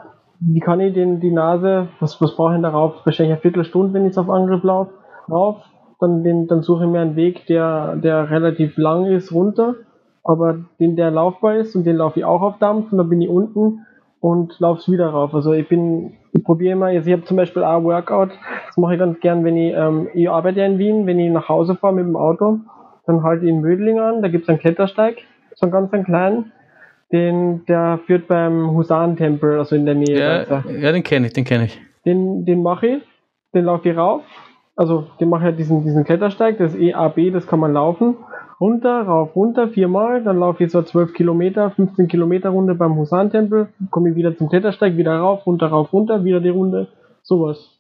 Wie kann ich den, die Nase, was, was brauche ich darauf? Wahrscheinlich eine Viertelstunde, wenn ich auf Angriff laufe, rauf. Dann, den, dann suche ich mir einen Weg, der, der relativ lang ist, runter, aber den, der laufbar ist und den laufe ich auch auf Dampf und dann bin ich unten und laufe wieder rauf. Also ich bin, ich probiere immer, also ich habe zum Beispiel auch Workout, das mache ich ganz gern, wenn ich, ähm, ich arbeite ja in Wien, wenn ich nach Hause fahre mit dem Auto, dann halt in Mödling an, da gibt es einen Klettersteig, so einen ganz einen kleinen. Den, der führt beim Husarentempel, also in der Nähe. Ja, ja den kenne ich, den kenne ich. Den, den mache ich, den laufe ich rauf. Also den mache ich halt diesen, diesen Klettersteig, das EAB, das kann man laufen. Runter, rauf, runter, viermal, dann laufe ich so 12 Kilometer, 15 Kilometer Runde beim Husarentempel, komme ich wieder zum Klettersteig, wieder rauf, runter, rauf, runter, wieder die Runde, sowas.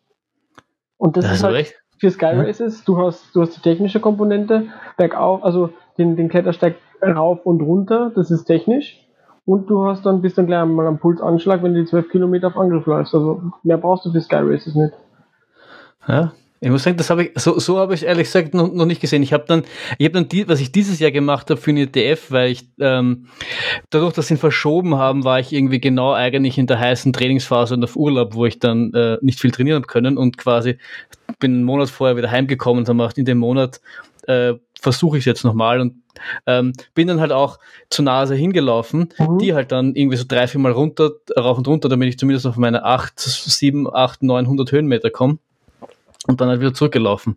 Und das, das ist halt, für Sky Races. Du hast, du hast die technische Komponente, bergauf, also den, den Klettersteig rauf und runter, das ist technisch. Und du hast dann bist dann gleich mal am Pulsanschlag, wenn du die 12 Kilometer auf Angriff läufst. Also mehr brauchst du für Sky Races nicht. Ja, ich muss sagen, das habe ich, so, so habe ich ehrlich gesagt noch, noch nicht gesehen. Ich habe dann, ich habe dann die, was ich dieses Jahr gemacht habe für eine ETF, weil ich ähm, dadurch, dass sie ihn verschoben haben, war ich irgendwie genau eigentlich in der heißen Trainingsphase und auf Urlaub, wo ich dann äh, nicht viel trainieren habe können und quasi bin einen Monat vorher wieder heimgekommen und habe gedacht, in dem Monat äh, versuche ich es jetzt nochmal und ähm, bin dann halt auch zur Nase hingelaufen, mhm. die halt dann irgendwie so drei, vier Mal runter, rauf und runter, damit ich zumindest auf meine 8, 7, 8, 900 Höhenmeter komme und dann halt wieder zurückgelaufen.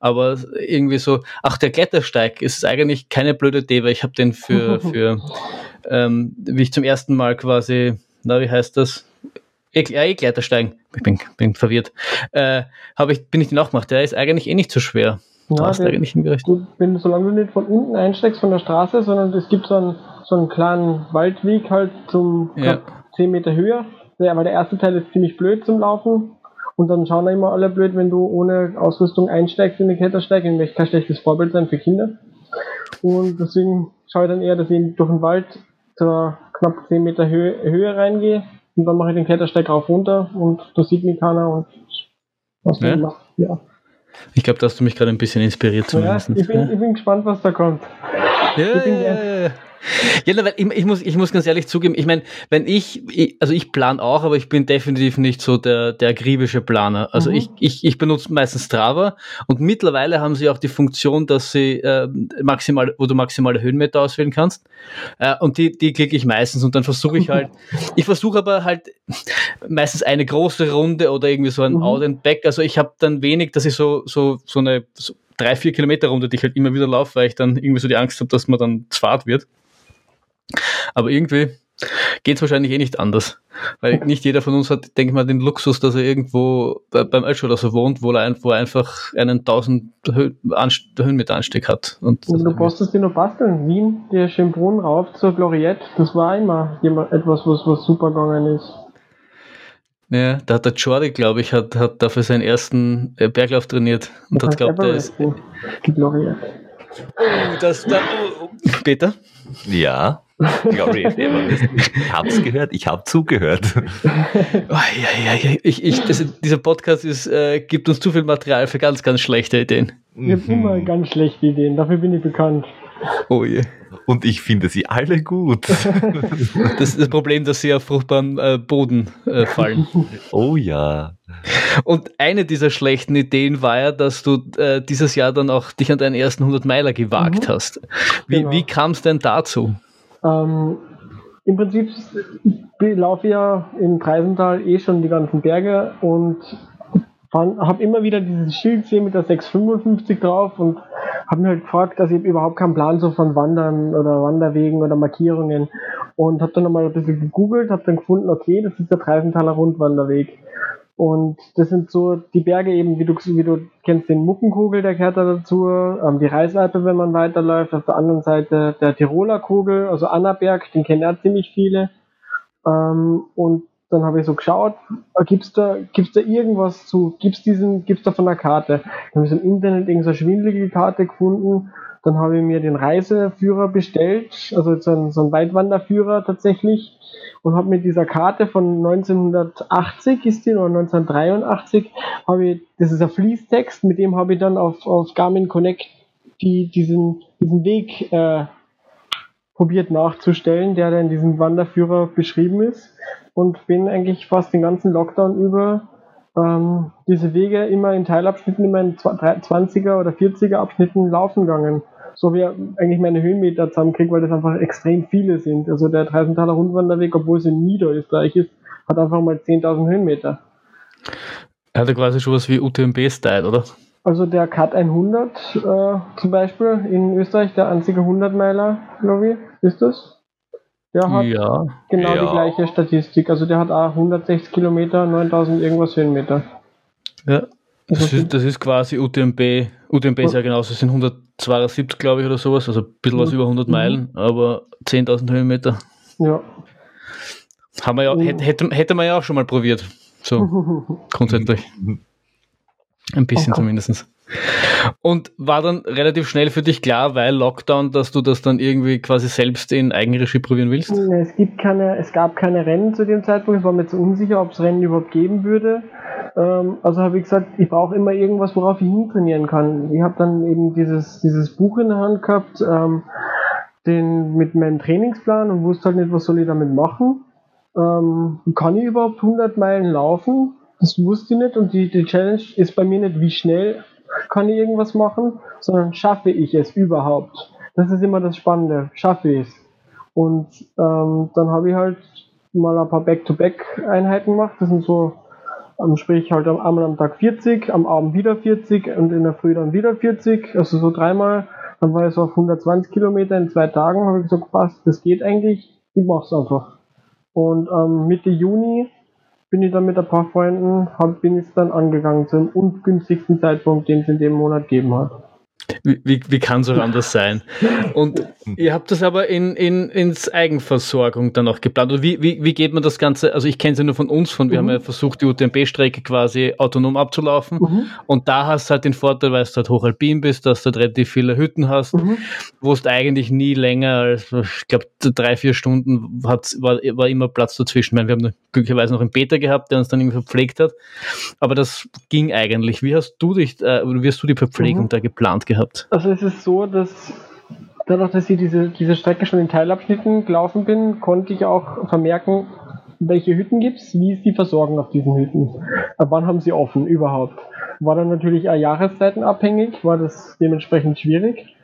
Aber irgendwie so, ach, der Klettersteig ist eigentlich keine blöde Idee, weil ich habe den für, für ähm, wie ich zum ersten Mal quasi, na, wie heißt das? E ja, eh Klettersteigen. Ich bin, bin verwirrt. Äh, ich, bin ich den auch gemacht. Der ist eigentlich eh nicht so schwer. Ja, der, eigentlich du, wenn, solange du nicht von unten einsteigst von der Straße, sondern es gibt so einen, so einen kleinen Waldweg halt zum ja. 10 Meter höher. Aber der erste Teil ist ziemlich blöd zum Laufen und dann schauen immer alle blöd, wenn du ohne Ausrüstung einsteigst in den Klettersteig. Ich möchte kein schlechtes Vorbild sein für Kinder. Und deswegen schaue ich dann eher, dass ich durch den Wald zur knapp 10 Meter Höhe, Höhe reingehe. Und dann mache ich den Klettersteig rauf runter und da sieht mich keiner und was ja. macht. Ja. Ich glaube, da hast du mich gerade ein bisschen inspiriert zumindest. Ja, ich, bin, ich bin gespannt, was da kommt. Ja. Ja, weil ich, ich, muss, ich muss ganz ehrlich zugeben, ich meine, wenn ich, ich also ich plan auch, aber ich bin definitiv nicht so der, der akribische Planer. Also mhm. ich, ich, ich benutze meistens Strava und mittlerweile haben sie auch die Funktion, dass sie äh, maximal, wo du maximale Höhenmeter auswählen kannst. Äh, und die, die klicke ich meistens und dann versuche ich halt, ich versuche aber halt meistens eine große Runde oder irgendwie so ein mhm. Out and Back. Also ich habe dann wenig, dass ich so, so, so eine so drei, vier Kilometer Runde, die ich halt immer wieder laufe, weil ich dann irgendwie so die Angst habe, dass man dann zwart wird. Aber irgendwie geht es wahrscheinlich eh nicht anders. Weil nicht jeder von uns hat, denke ich mal, den Luxus, dass er irgendwo beim Ötsch oder so wohnt, wo er, wo er einfach einen 1000 Höhenmeter Anstieg hat. Und, und du brauchst es dir noch basteln. Wien, der Schönbrunn rauf zur Gloriette, das war immer etwas, was, was super gegangen ist. Ja, da hat der Jordi, glaube ich, hat, hat dafür seinen ersten äh, Berglauf trainiert. Und das hat glaubt, er ist. Oh, das da. Oh, oh. Peter? Ja. Glory Ich hab's gehört, ich habe zugehört. Oh, ja, ja, ja. Ich, ich, das, dieser Podcast ist, äh, gibt uns zu viel Material für ganz, ganz schlechte Ideen. Ich habe immer ganz schlechte Ideen, dafür bin ich bekannt. Oh je. Und ich finde sie alle gut. Das ist das Problem, dass sie auf fruchtbaren äh, Boden äh, fallen. Oh ja. Und eine dieser schlechten Ideen war ja, dass du äh, dieses Jahr dann auch dich an deinen ersten 100 Meiler gewagt mhm. hast. Wie, genau. wie kam es denn dazu? Ähm, Im Prinzip ich laufe ja in Preisental eh schon die ganzen Berge und habe immer wieder dieses Schild sehen mit der 655 drauf und habe mir halt gefragt, dass ich überhaupt keinen Plan so von Wandern oder Wanderwegen oder Markierungen und habe dann nochmal ein bisschen gegoogelt, habe dann gefunden, okay, das ist der Treisenthaler Rundwanderweg. Und das sind so die Berge eben, wie du, wie du kennst den Muckenkugel, der gehört da dazu, ähm, die Reisalpe, wenn man weiterläuft, auf der anderen Seite der Tiroler Kugel, also Annaberg, den kennen ja ziemlich viele. Ähm, und dann habe ich so geschaut, äh, gibt's da, gibt's da irgendwas zu, gibt's diesen, gibt's da von der Karte? Dann habe ich so im Internet irgendeine schwindelige Karte gefunden, dann habe ich mir den Reiseführer bestellt, also so ein, so ein Weitwanderführer tatsächlich, und habe mit dieser Karte von 1980 ist die oder 1983 habe ich das ist ein Fließtext mit dem habe ich dann auf, auf Garmin Connect die diesen diesen Weg äh, probiert nachzustellen der da in diesem Wanderführer beschrieben ist und bin eigentlich fast den ganzen Lockdown über ähm, diese Wege immer in Teilabschnitten immer in 20er oder 40er Abschnitten laufen gegangen so wie eigentlich meine Höhenmeter zusammenkriege, weil das einfach extrem viele sind. Also der Dreisenthaler Rundwanderweg, obwohl es in Niederösterreich ist, hat einfach mal 10.000 Höhenmeter. Er hatte quasi schon was wie UTMB-Style, oder? Also der Cut 100 äh, zum Beispiel in Österreich, der einzige 100-Meiler, glaube ich, ist das. Der hat ja. genau ja. die gleiche Statistik. Also der hat auch 160 Kilometer, 9000 irgendwas Höhenmeter. Ja, das ist, das ist quasi UTMB. UTMB ist ja genauso, es sind 172, glaube ich, oder sowas, also ein bisschen was über 100 Meilen, aber 10.000 Höhenmeter. Ja. Haben wir ja, hätte, hätte, hätte man ja auch schon mal probiert. So, grundsätzlich. Ein bisschen okay. zumindest. Und war dann relativ schnell für dich klar, weil Lockdown, dass du das dann irgendwie quasi selbst in Eigenregie probieren willst? Es gibt keine, es gab keine Rennen zu dem Zeitpunkt, es war mir zu unsicher, ob es Rennen überhaupt geben würde. Ähm, also habe ich gesagt, ich brauche immer irgendwas, worauf ich hintrainieren kann. Ich habe dann eben dieses, dieses Buch in der Hand gehabt, ähm, den mit meinem Trainingsplan und wusste halt nicht, was soll ich damit machen. Ähm, kann ich überhaupt 100 Meilen laufen? Das wusste ich nicht und die, die Challenge ist bei mir nicht, wie schnell kann ich irgendwas machen, sondern schaffe ich es überhaupt. Das ist immer das Spannende. Schaffe ich es. Und ähm, dann habe ich halt mal ein paar Back-to-Back-Einheiten gemacht. Das sind so, ähm, sprich halt einmal am Tag 40, am Abend wieder 40 und in der Früh dann wieder 40. Also so dreimal. Dann war ich so auf 120 Kilometer in zwei Tagen. Habe ich gesagt, passt, das geht eigentlich. Ich mach's einfach. Und ähm, Mitte Juni bin ich dann mit ein paar Freunden, hab, bin ich dann angegangen zum ungünstigsten Zeitpunkt, den es in dem Monat gegeben hat. Wie, wie, wie kann es auch anders sein? Und ihr habt das aber in, in, ins Eigenversorgung dann auch geplant. Und wie, wie, wie geht man das Ganze? Also ich kenne es ja nur von uns, von wir mhm. haben ja versucht, die UTMB-Strecke quasi autonom abzulaufen. Mhm. Und da hast du halt den Vorteil, weil du halt hochalpin bist, dass du halt relativ viele Hütten hast, mhm. wo du eigentlich nie länger als, ich glaube, drei, vier Stunden hat, war, war immer Platz dazwischen. Ich meine, wir haben glücklicherweise noch einen Peter gehabt, der uns dann irgendwie verpflegt hat. Aber das ging eigentlich. Wie hast du dich, äh, wie hast du die Verpflegung mhm. da geplant gehabt? Also es ist so, dass dadurch, dass ich diese, diese Strecke schon in Teilabschnitten gelaufen bin, konnte ich auch vermerken, welche Hütten gibt es, wie ist die Versorgung auf diesen Hütten, wann haben sie offen überhaupt. War dann natürlich auch jahreszeitenabhängig, war das dementsprechend schwierig.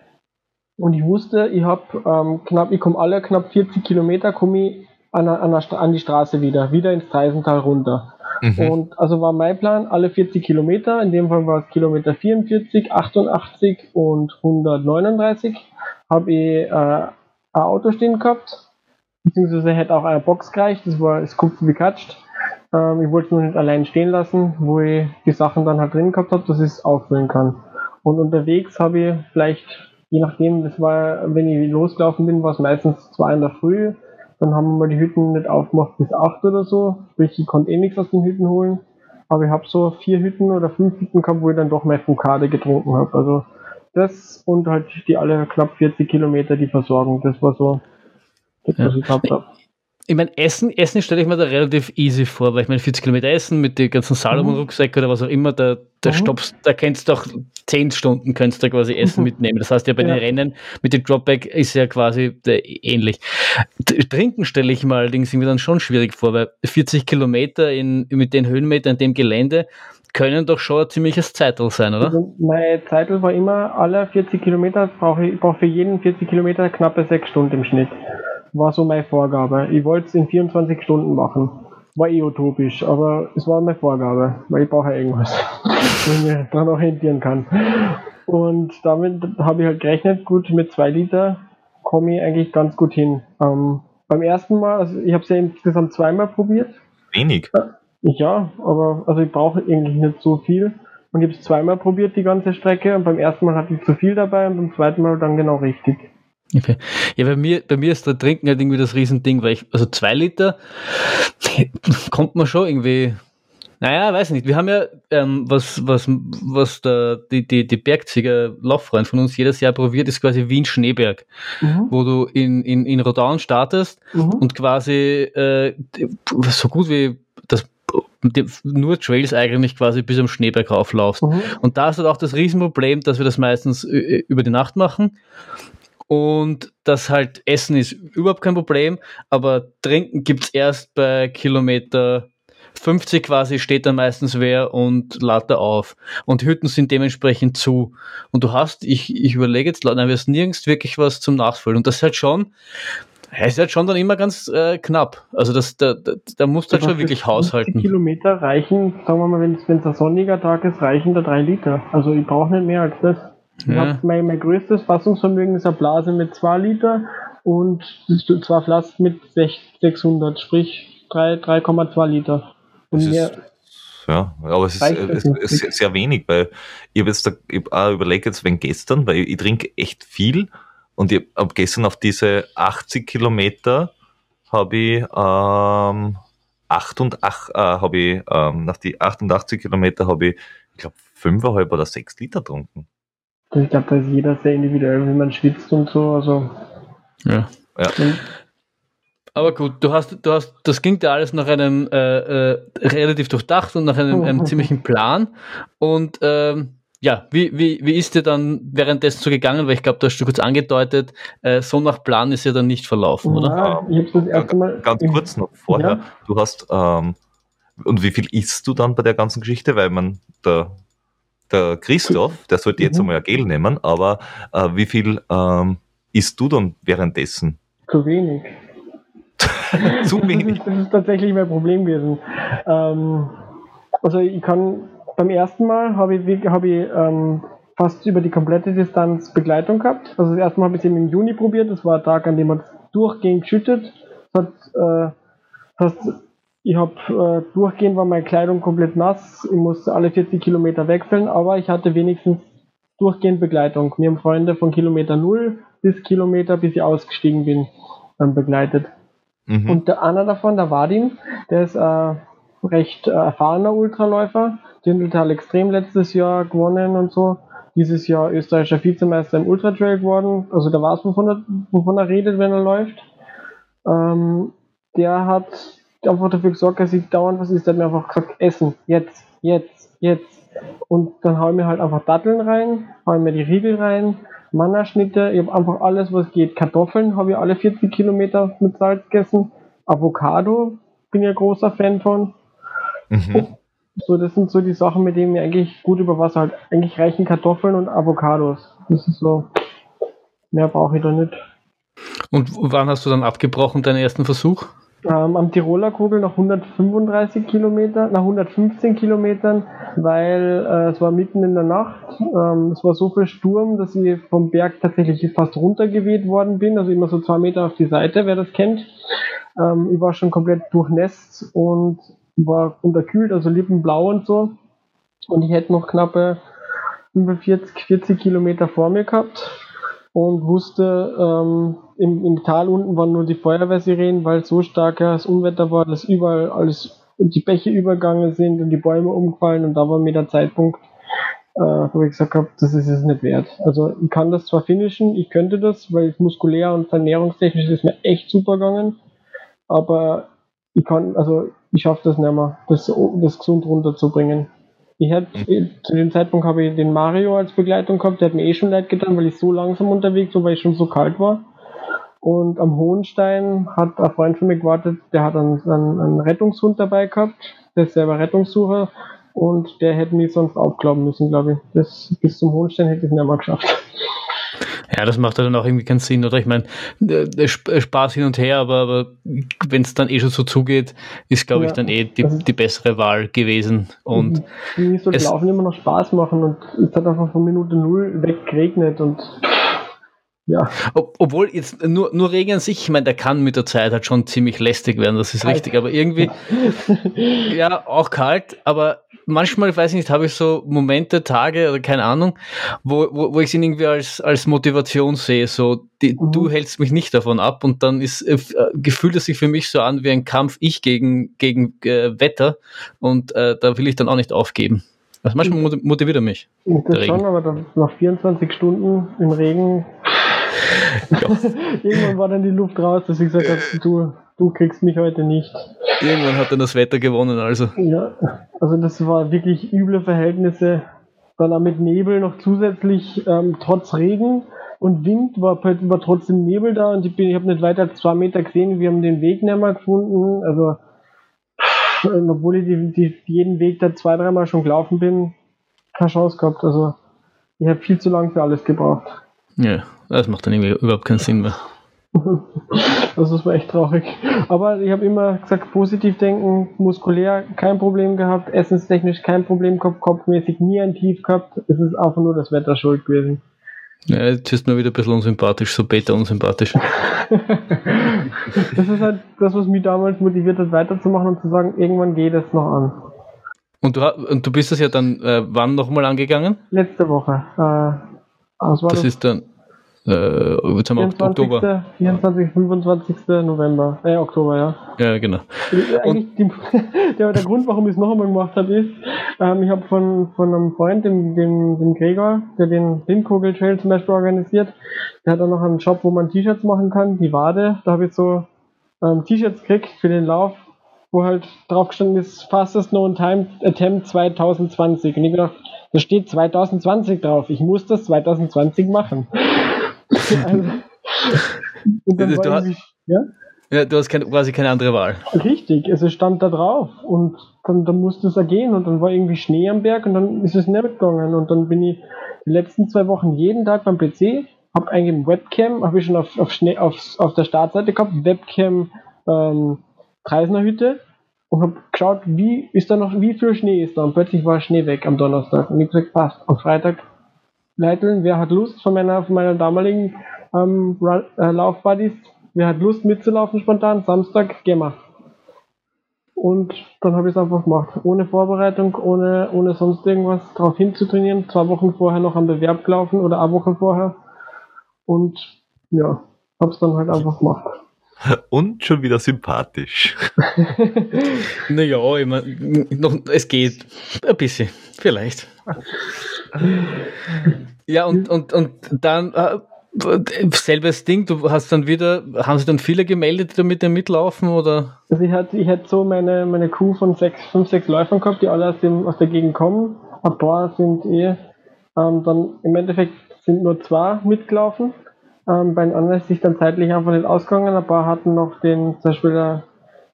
Und ich wusste, ich habe ähm, knapp, ich komme alle knapp 40 Kilometer, komme ich an, an, an, die Straße wieder, wieder ins Treisental runter. Mhm. Und also war mein Plan, alle 40 Kilometer, in dem Fall war es Kilometer 44, 88 und 139, habe ich äh, ein Auto stehen gehabt, beziehungsweise hätte auch eine Box gereicht, das war das Kupfer gekatscht. Ähm, ich wollte es nur nicht allein stehen lassen, wo ich die Sachen dann halt drin gehabt habe, dass ich es auffüllen kann. Und unterwegs habe ich vielleicht, je nachdem, das war, wenn ich losgelaufen bin, war es meistens zwei in der Früh, dann haben wir mal die Hütten nicht aufgemacht bis 8 oder so. Sprich, ich konnte eh nichts aus den Hütten holen. Aber ich habe so vier Hütten oder fünf Hütten gehabt, wo ich dann doch mehr Fukade getrunken habe. Also das und halt die alle knapp 40 Kilometer die Versorgung. Das war so das, was ich gehabt habe ich meine, Essen, Essen stelle ich mir da relativ easy vor, weil ich meine, 40 Kilometer Essen mit den ganzen Salomon-Rucksäcken oder was auch immer, da, da mhm. stoppst, da kannst du auch 10 Stunden kannst du quasi Essen mhm. mitnehmen. Das heißt ja bei ja. den Rennen mit dem Dropback ist ja quasi ähnlich. Trinken stelle ich mir allerdings irgendwie dann schon schwierig vor, weil 40 Kilometer in, mit den Höhenmetern in dem Gelände können doch schon ein ziemliches Zeitel sein, oder? Also mein Zeitel war immer, alle 40 Kilometer brauche ich brauche für jeden 40 Kilometer knappe 6 Stunden im Schnitt war so meine Vorgabe. Ich wollte es in 24 Stunden machen. War eh utopisch, aber es war meine Vorgabe, weil ich brauche ja irgendwas, wo ich mir dran orientieren kann. Und damit habe ich halt gerechnet, gut, mit 2 Liter komme ich eigentlich ganz gut hin. Ähm, beim ersten Mal, also ich habe es ja insgesamt zweimal probiert. Wenig? Äh, ja, aber also ich brauche eigentlich nicht so viel. Und ich habe es zweimal probiert, die ganze Strecke. Und beim ersten Mal hatte ich zu viel dabei und beim zweiten Mal dann genau richtig. Okay. Ja, bei mir, bei mir ist der Trinken halt irgendwie das Riesending, weil ich, also zwei Liter kommt man schon irgendwie, naja, weiß nicht. Wir haben ja, ähm, was, was, was der, die, die, die Bergzieger Lauffreund von uns jedes Jahr probiert, ist quasi Wien Schneeberg, mhm. wo du in, in, in Rodaun startest mhm. und quasi äh, so gut wie das nur Trails eigentlich quasi bis am Schneeberg rauflaufst. Mhm. Und da ist halt auch das Riesenproblem, dass wir das meistens über die Nacht machen und das halt Essen ist überhaupt kein Problem, aber Trinken gibt es erst bei Kilometer 50 quasi steht dann meistens wer und da auf. Und Hütten sind dementsprechend zu. Und du hast, ich, ich überlege jetzt, dann wirst nirgends wirklich was zum Nachfüllen. Und das ist halt schon, ja, ist halt schon dann immer ganz äh, knapp. Also das, da, da, da musst du halt schon wirklich haushalten. Kilometer reichen, sagen wir mal, wenn es ein sonniger Tag ist, reichen da drei Liter. Also ich brauche nicht mehr als das. Ja. Mein, mein größtes Fassungsvermögen ist eine Blase mit 2 Liter und zwei Flaschen mit 600, sprich 3,2 Liter. Und mehr, ja, aber es ist, es ist, sehr wenig, weil ich habe jetzt da, ich hab überlegt jetzt wenn gestern, weil ich, ich trinke echt viel und ich habe gestern auf diese 80 Kilometer habe ich ähm, 88, äh, habe ich ähm, nach die 88 Kilometer habe ich, ich glaube fünfeinhalb oder sechs Liter getrunken. Ich glaube, da ist jeder sehr individuell, wie man schwitzt und so. Also. Ja. ja. Aber gut, du hast, du hast, das klingt ja alles nach einem äh, äh, relativ durchdacht und nach einem, einem ziemlichen Plan. Und ähm, ja, wie, wie, wie ist dir dann währenddessen so gegangen? Weil ich glaube, du hast du kurz angedeutet, äh, so nach Plan ist ja dann nicht verlaufen, oder? Ja, ich hab's das erste Mal ganz kurz noch vorher. Ja. Du hast, ähm, und wie viel isst du dann bei der ganzen Geschichte? Weil man, der, der Christoph, der sollte jetzt mhm. einmal ein Gel nehmen, aber äh, wie viel ähm, isst du dann währenddessen? Zu wenig. Zu wenig? Das ist, das ist, tatsächlich mein Problem gewesen. Ähm, also ich kann beim ersten Mal habe ich, hab ich ähm, fast über die komplette Distanz Begleitung gehabt. Also das erste Mal habe ich es im Juni probiert. Das war ein Tag, an dem man durchgehend geschüttet. Das hat, äh, das ich habe äh, durchgehend war meine Kleidung komplett nass. Ich musste alle 40 Kilometer wechseln, aber ich hatte wenigstens durchgehend Begleitung. Mir haben Freunde von Kilometer 0 bis Kilometer, bis ich ausgestiegen bin, ähm, begleitet. Mhm. Und der einer davon, der Vadim, der ist äh, recht äh, erfahrener Ultraläufer. Dindeltal Extrem letztes Jahr gewonnen und so. Dieses Jahr österreichischer Vizemeister im Ultratrail geworden. Also da weiß, wovon er, wovon er redet, wenn er läuft. Ähm, der hat einfach dafür gesorgt, dass ich dauernd was ist. Der hat mir einfach gesagt, essen, jetzt, jetzt, jetzt. Und dann hau ich mir halt einfach Datteln rein, hau ich mir die Riegel rein, Mannerschnitte, ich habe einfach alles, was geht. Kartoffeln habe ich alle 40 Kilometer mit Salz gegessen. Avocado bin ich ein großer Fan von. Mhm. So, das sind so die Sachen, mit denen wir eigentlich gut über Wasser halt. Eigentlich reichen Kartoffeln und Avocados. Das ist so. Mehr brauche ich da nicht. Und wann hast du dann abgebrochen, deinen ersten Versuch? Ähm, am Tiroler Kugel nach 135 Kilometer, nach 115 Kilometern, weil äh, es war mitten in der Nacht. Ähm, es war so viel Sturm, dass ich vom Berg tatsächlich fast runtergeweht worden bin, also immer so zwei Meter auf die Seite, wer das kennt. Ähm, ich war schon komplett durchnässt und war unterkühlt, also lippenblau und so. Und ich hätte noch knappe 45, 40 Kilometer vor mir gehabt und wusste, ähm, im, im Tal unten waren nur die Feuerwehrsirenen, weil so starkes Unwetter war, dass überall alles die Bäche übergangen sind und die Bäume umgefallen und da war mir der Zeitpunkt, äh, wo ich gesagt habe, das ist es nicht wert. Also ich kann das zwar finishen, ich könnte das, weil muskulär und ernährungstechnisch ist mir echt super gegangen, aber ich kann, also ich schaffe das nicht mehr, das, das gesund runterzubringen. Ich hätte, mhm. zu dem Zeitpunkt habe ich den Mario als Begleitung gehabt, der hat mir eh schon leid getan, weil ich so langsam unterwegs war, weil ich schon so kalt war. Und am Hohenstein hat ein Freund von mir gewartet, der hat einen, einen, einen Rettungshund dabei gehabt, der ist selber Rettungssucher und der hätte mich sonst aufglauben müssen, glaube ich. Das, bis zum Hohenstein hätte ich es nicht mehr geschafft. Ja, das macht dann auch irgendwie keinen Sinn, oder? Ich meine, Spaß hin und her, aber, aber wenn es dann eh schon so zugeht, ist, glaube ja, ich, dann eh die, die bessere Wahl gewesen. Und mir soll Laufen immer noch Spaß machen und es hat einfach von Minute Null weg geregnet und ja. Ob, obwohl jetzt nur, nur Regen an sich, ich meine, der kann mit der Zeit halt schon ziemlich lästig werden, das ist kalt. richtig, aber irgendwie, ja, auch kalt, aber manchmal, weiß ich nicht, habe ich so Momente, Tage oder keine Ahnung, wo, wo, wo ich ihn irgendwie als, als Motivation sehe, so, die, mhm. du hältst mich nicht davon ab und dann ist, äh, gefühlt es sich für mich so an wie ein Kampf ich gegen, gegen äh, Wetter und äh, da will ich dann auch nicht aufgeben. Also manchmal motiviert er mich. Das schon, aber dann nach 24 Stunden im Regen Irgendwann war dann die Luft raus, dass ich gesagt habe, du, du kriegst mich heute nicht. Irgendwann hat dann das Wetter gewonnen, also. Ja, also das war wirklich üble Verhältnisse. Dann auch mit Nebel noch zusätzlich, ähm, trotz Regen und Wind war, war trotzdem Nebel da und ich, ich habe nicht weiter als zwei Meter gesehen, wir haben den Weg nicht mehr gefunden. Also, obwohl ich die, die, jeden Weg da zwei, dreimal schon gelaufen bin, keine Chance gehabt. Also, ich habe viel zu lange für alles gebraucht. Ja, das macht dann irgendwie überhaupt keinen Sinn mehr. Also das war echt traurig. Aber ich habe immer gesagt, positiv denken, muskulär kein Problem gehabt, essenstechnisch kein Problem gehabt, kopfmäßig nie ein Tief gehabt. Es ist einfach nur das Wetter schuld gewesen. Ja, jetzt ist mir wieder ein bisschen unsympathisch, so beta unsympathisch. das ist halt das, was mich damals motiviert hat, weiterzumachen und zu sagen, irgendwann geht es noch an. Und du, und du bist das ja dann äh, wann nochmal angegangen? Letzte Woche. Äh, das, das ist dann äh, haben wir 24. Oktober. 24, 25. November. Äh, Oktober, ja. Ja, genau. Eigentlich die, der, der Grund, warum ich es noch einmal gemacht habe, ist, Ähm, ich habe von, von einem Freund, dem, dem, dem Gregor, der den Windkugel Trail zum Beispiel organisiert, der hat auch noch einen Shop, wo man T-Shirts machen kann, die Wade. Da habe ich so ähm, T-Shirts gekriegt für den Lauf, wo halt drauf gestanden ist, fastest known time attempt 2020. Und ich gedacht, da steht 2020 drauf. Ich muss das 2020 machen. Also, und dann war ich, ja? Ja, du hast keine, quasi keine andere Wahl. Richtig, also es stand da drauf und dann, dann musste es ergehen und dann war irgendwie Schnee am Berg und dann ist es nicht gegangen und dann bin ich die letzten zwei Wochen jeden Tag beim PC, habe eingegeben Webcam, habe ich schon auf, auf, Schnee, auf, auf der Startseite gehabt, Webcam ähm, Treisner Hütte und habe geschaut, wie ist da noch, wie viel Schnee ist da und plötzlich war Schnee weg am Donnerstag und ich gesagt, passt, am Freitag leiteln, wer hat Lust von meiner, von meiner damaligen ähm, äh, Laufbuddies Wer hat Lust mitzulaufen spontan? Samstag, gehen wir. Und dann habe ich es einfach gemacht. Ohne Vorbereitung, ohne, ohne sonst irgendwas drauf hinzutrainieren. Zwei Wochen vorher noch am Bewerb gelaufen oder eine Woche vorher. Und ja, habe es dann halt einfach gemacht. Und schon wieder sympathisch. naja, ich mein, noch, es geht. Ein bisschen, vielleicht. ja, und, und, und dann äh, Selbes Ding, du hast dann wieder, haben sich dann viele gemeldet, die da mit dir mitlaufen oder? Also ich hatte, ich hatte so meine, meine Crew von sechs, fünf, sechs Läufern gehabt, die alle aus, dem, aus der Gegend kommen. Ein paar sind eh, ähm, dann im Endeffekt sind nur zwei mitgelaufen. Ähm, bei den anderen ist sich dann zeitlich einfach nicht ausgegangen. Ein paar hatten noch den, zum Beispiel der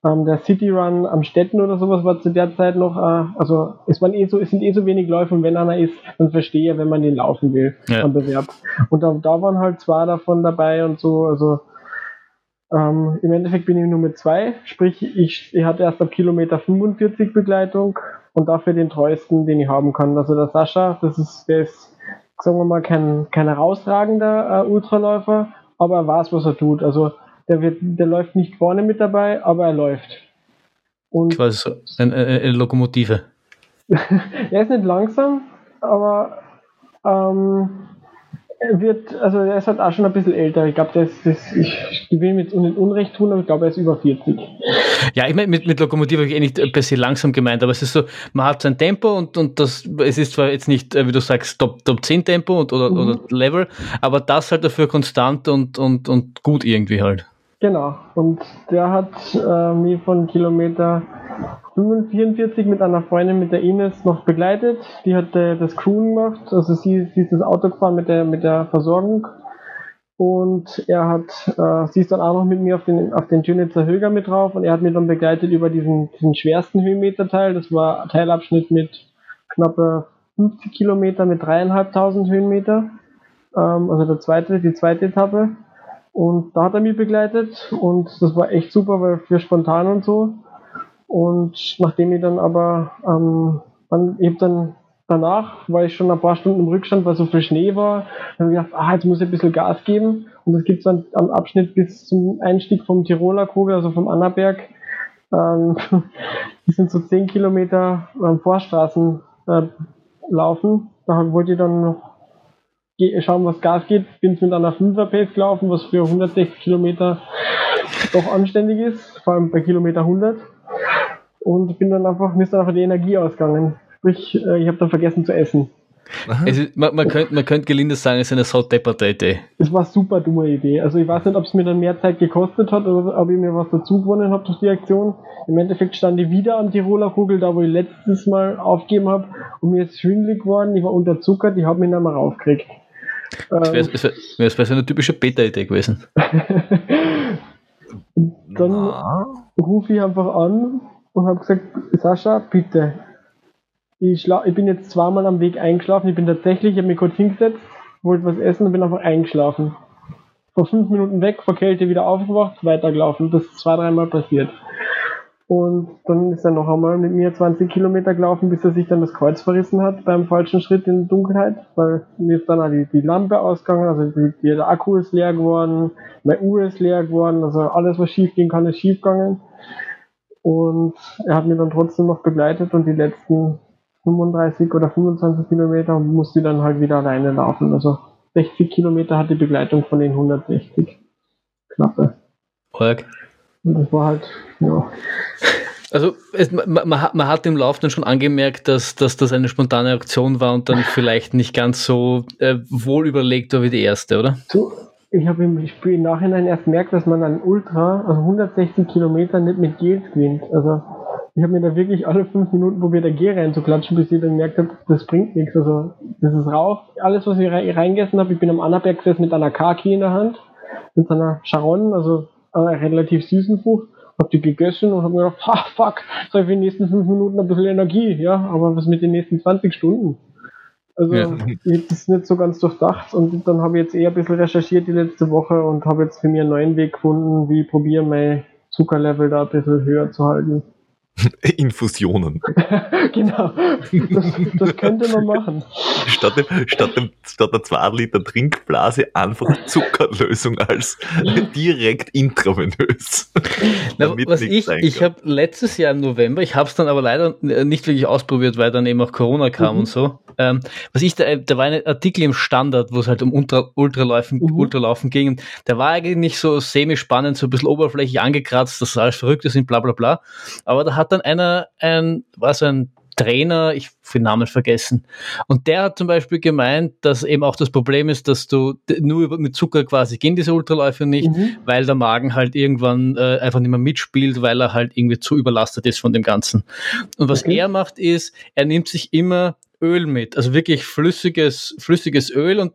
ähm, der City Run am Städten oder sowas war zu der Zeit noch, äh, also es waren eh so, es sind eh so wenig Läufe und wenn einer ist, dann verstehe, wenn man den laufen will ja. am Bewerb. Und da, da waren halt zwei davon dabei und so, also ähm, Im Endeffekt bin ich nur mit zwei, sprich ich, ich hatte erst ab Kilometer 45 Begleitung und dafür den treuesten, den ich haben kann. Also der Sascha, das ist, der ist, sagen wir mal, kein, kein herausragender äh, Ultraläufer, aber er weiß, was er tut. Also der, wird, der läuft nicht vorne mit dabei, aber er läuft. Und Quasi so eine, eine Lokomotive. er ist nicht langsam, aber ähm, er wird, also er ist halt auch schon ein bisschen älter. Ich glaube, das, das, ich, ich will ihm jetzt Unrecht tun, aber ich glaube, er ist über 40. Ja, ich meine, mit, mit Lokomotive habe ich eh nicht per se langsam gemeint, aber es ist so, man hat sein Tempo und, und das, es ist zwar jetzt nicht, äh, wie du sagst, Top, Top 10 Tempo und, oder, mhm. oder Level, aber das halt dafür konstant und, und, und gut irgendwie halt. Genau, und der hat äh, mich von Kilometer 45 mit einer Freundin, mit der Ines, noch begleitet. Die hat äh, das Crewen gemacht, also sie, sie ist das Auto gefahren mit der, mit der Versorgung. Und er hat, äh, sie ist dann auch noch mit mir auf den, auf den Tönitzer Höger mit drauf und er hat mich dann begleitet über diesen, diesen schwersten Höhenmeterteil. Das war Teilabschnitt mit knappe 50 Kilometer mit dreieinhalbtausend Höhenmeter. Ähm, also der zweite, die zweite Etappe. Und da hat er mich begleitet und das war echt super, weil für spontan und so. Und nachdem ich dann aber, ähm, dann, ich dann danach, war ich schon ein paar Stunden im Rückstand, weil so viel Schnee war, dann habe ich gedacht, ah, jetzt muss ich ein bisschen Gas geben. Und das gibt es dann am Abschnitt bis zum Einstieg vom Tiroler Kogel, also vom Annaberg. Ähm, das sind so 10 Kilometer ähm, Vorstraßen äh, laufen. Da wollte ich dann noch schauen, was Gas geht. Bin mit einer 5er Pace gelaufen, was für 160 Kilometer doch anständig ist, vor allem bei Kilometer 100. Und bin dann einfach, mir ist dann einfach die Energie ausgegangen. Sprich, äh, ich habe dann vergessen zu essen. Ist, man, man, könnte, man könnte gelinde sagen, es ist eine saudepperte Idee. Es war eine super dumme Idee. Also ich weiß nicht, ob es mir dann mehr Zeit gekostet hat oder ob ich mir was dazu gewonnen habe durch die Aktion. Im Endeffekt stand ich wieder am Tiroler Kugel, da wo ich letztes Mal aufgegeben habe und mir ist schwindelig geworden, ich war unterzuckert, ich habe mich nicht mehr raufgekriegt. Das wäre wär, wär so eine typische Beta-Idee gewesen. dann rufe ich einfach an und habe gesagt, Sascha, bitte. Ich, ich bin jetzt zweimal am Weg eingeschlafen. Ich bin tatsächlich, ich habe mich kurz hingesetzt, wollte was essen und bin einfach eingeschlafen. Vor fünf Minuten weg, vor Kälte wieder aufgewacht, weitergelaufen. Das ist zwei, dreimal passiert. Und dann ist er noch einmal mit mir 20 Kilometer gelaufen, bis er sich dann das Kreuz verrissen hat beim falschen Schritt in der Dunkelheit, weil mir ist dann auch die, die Lampe ausgegangen, also die, der Akku ist leer geworden, mein Uhr ist leer geworden, also alles, was schief gehen kann, ist schief gegangen. Und er hat mir dann trotzdem noch begleitet und die letzten 35 oder 25 Kilometer musste ich dann halt wieder alleine laufen. Also 60 Kilometer hat die Begleitung von den 160. Knappe. Org. Und das war halt, ja. Also es, man, man, man, hat im Lauf dann schon angemerkt, dass, dass das eine spontane Aktion war und dann vielleicht nicht ganz so äh, wohl überlegt war wie die erste, oder? So, ich habe im Spiel im Nachhinein erst gemerkt, dass man an Ultra, also 160 Kilometer nicht mit Gels gewinnt. Also ich habe mir da wirklich alle fünf Minuten probiert, der G reinzuklatschen, bis ich dann gemerkt habe, das bringt nichts. Also das ist rauf. Alles, was ich reingegessen habe, ich bin am Annaberg gesessen mit einer Kaki in der Hand, mit einer Charon, also einer relativ süßen Frucht hab die gegessen und hab mir gedacht, ha, fuck, habe ich für die nächsten fünf Minuten ein bisschen Energie, ja, aber was mit den nächsten 20 Stunden? Also ja. das ist nicht so ganz durchdacht und dann habe ich jetzt eher ein bisschen recherchiert die letzte Woche und habe jetzt für mich einen neuen Weg gefunden, wie ich probiere mein Zuckerlevel da ein bisschen höher zu halten. Infusionen. genau. Das, das, könnte man machen. Statt, dem, statt, dem, statt der 2 Liter Trinkblase einfach Zuckerlösung als direkt intravenös. Na, was ich, ich habe letztes Jahr im November, ich habe es dann aber leider nicht wirklich ausprobiert, weil dann eben auch Corona kam mhm. und so. Ähm, was ich da, da war ein Artikel im Standard, wo es halt um Ultra, Ultralaufen, mhm. Ultralaufen ging. Der war eigentlich so semi-spannend, so ein bisschen oberflächlich angekratzt, dass alles verrückt ist und bla bla bla. Aber da hat hat dann einer, ein, war so ein Trainer, ich den Namen vergessen. Und der hat zum Beispiel gemeint, dass eben auch das Problem ist, dass du nur mit Zucker quasi gehen diese Ultraläufe nicht, mhm. weil der Magen halt irgendwann äh, einfach nicht mehr mitspielt, weil er halt irgendwie zu überlastet ist von dem Ganzen. Und was okay. er macht ist, er nimmt sich immer Öl mit, also wirklich flüssiges, flüssiges Öl und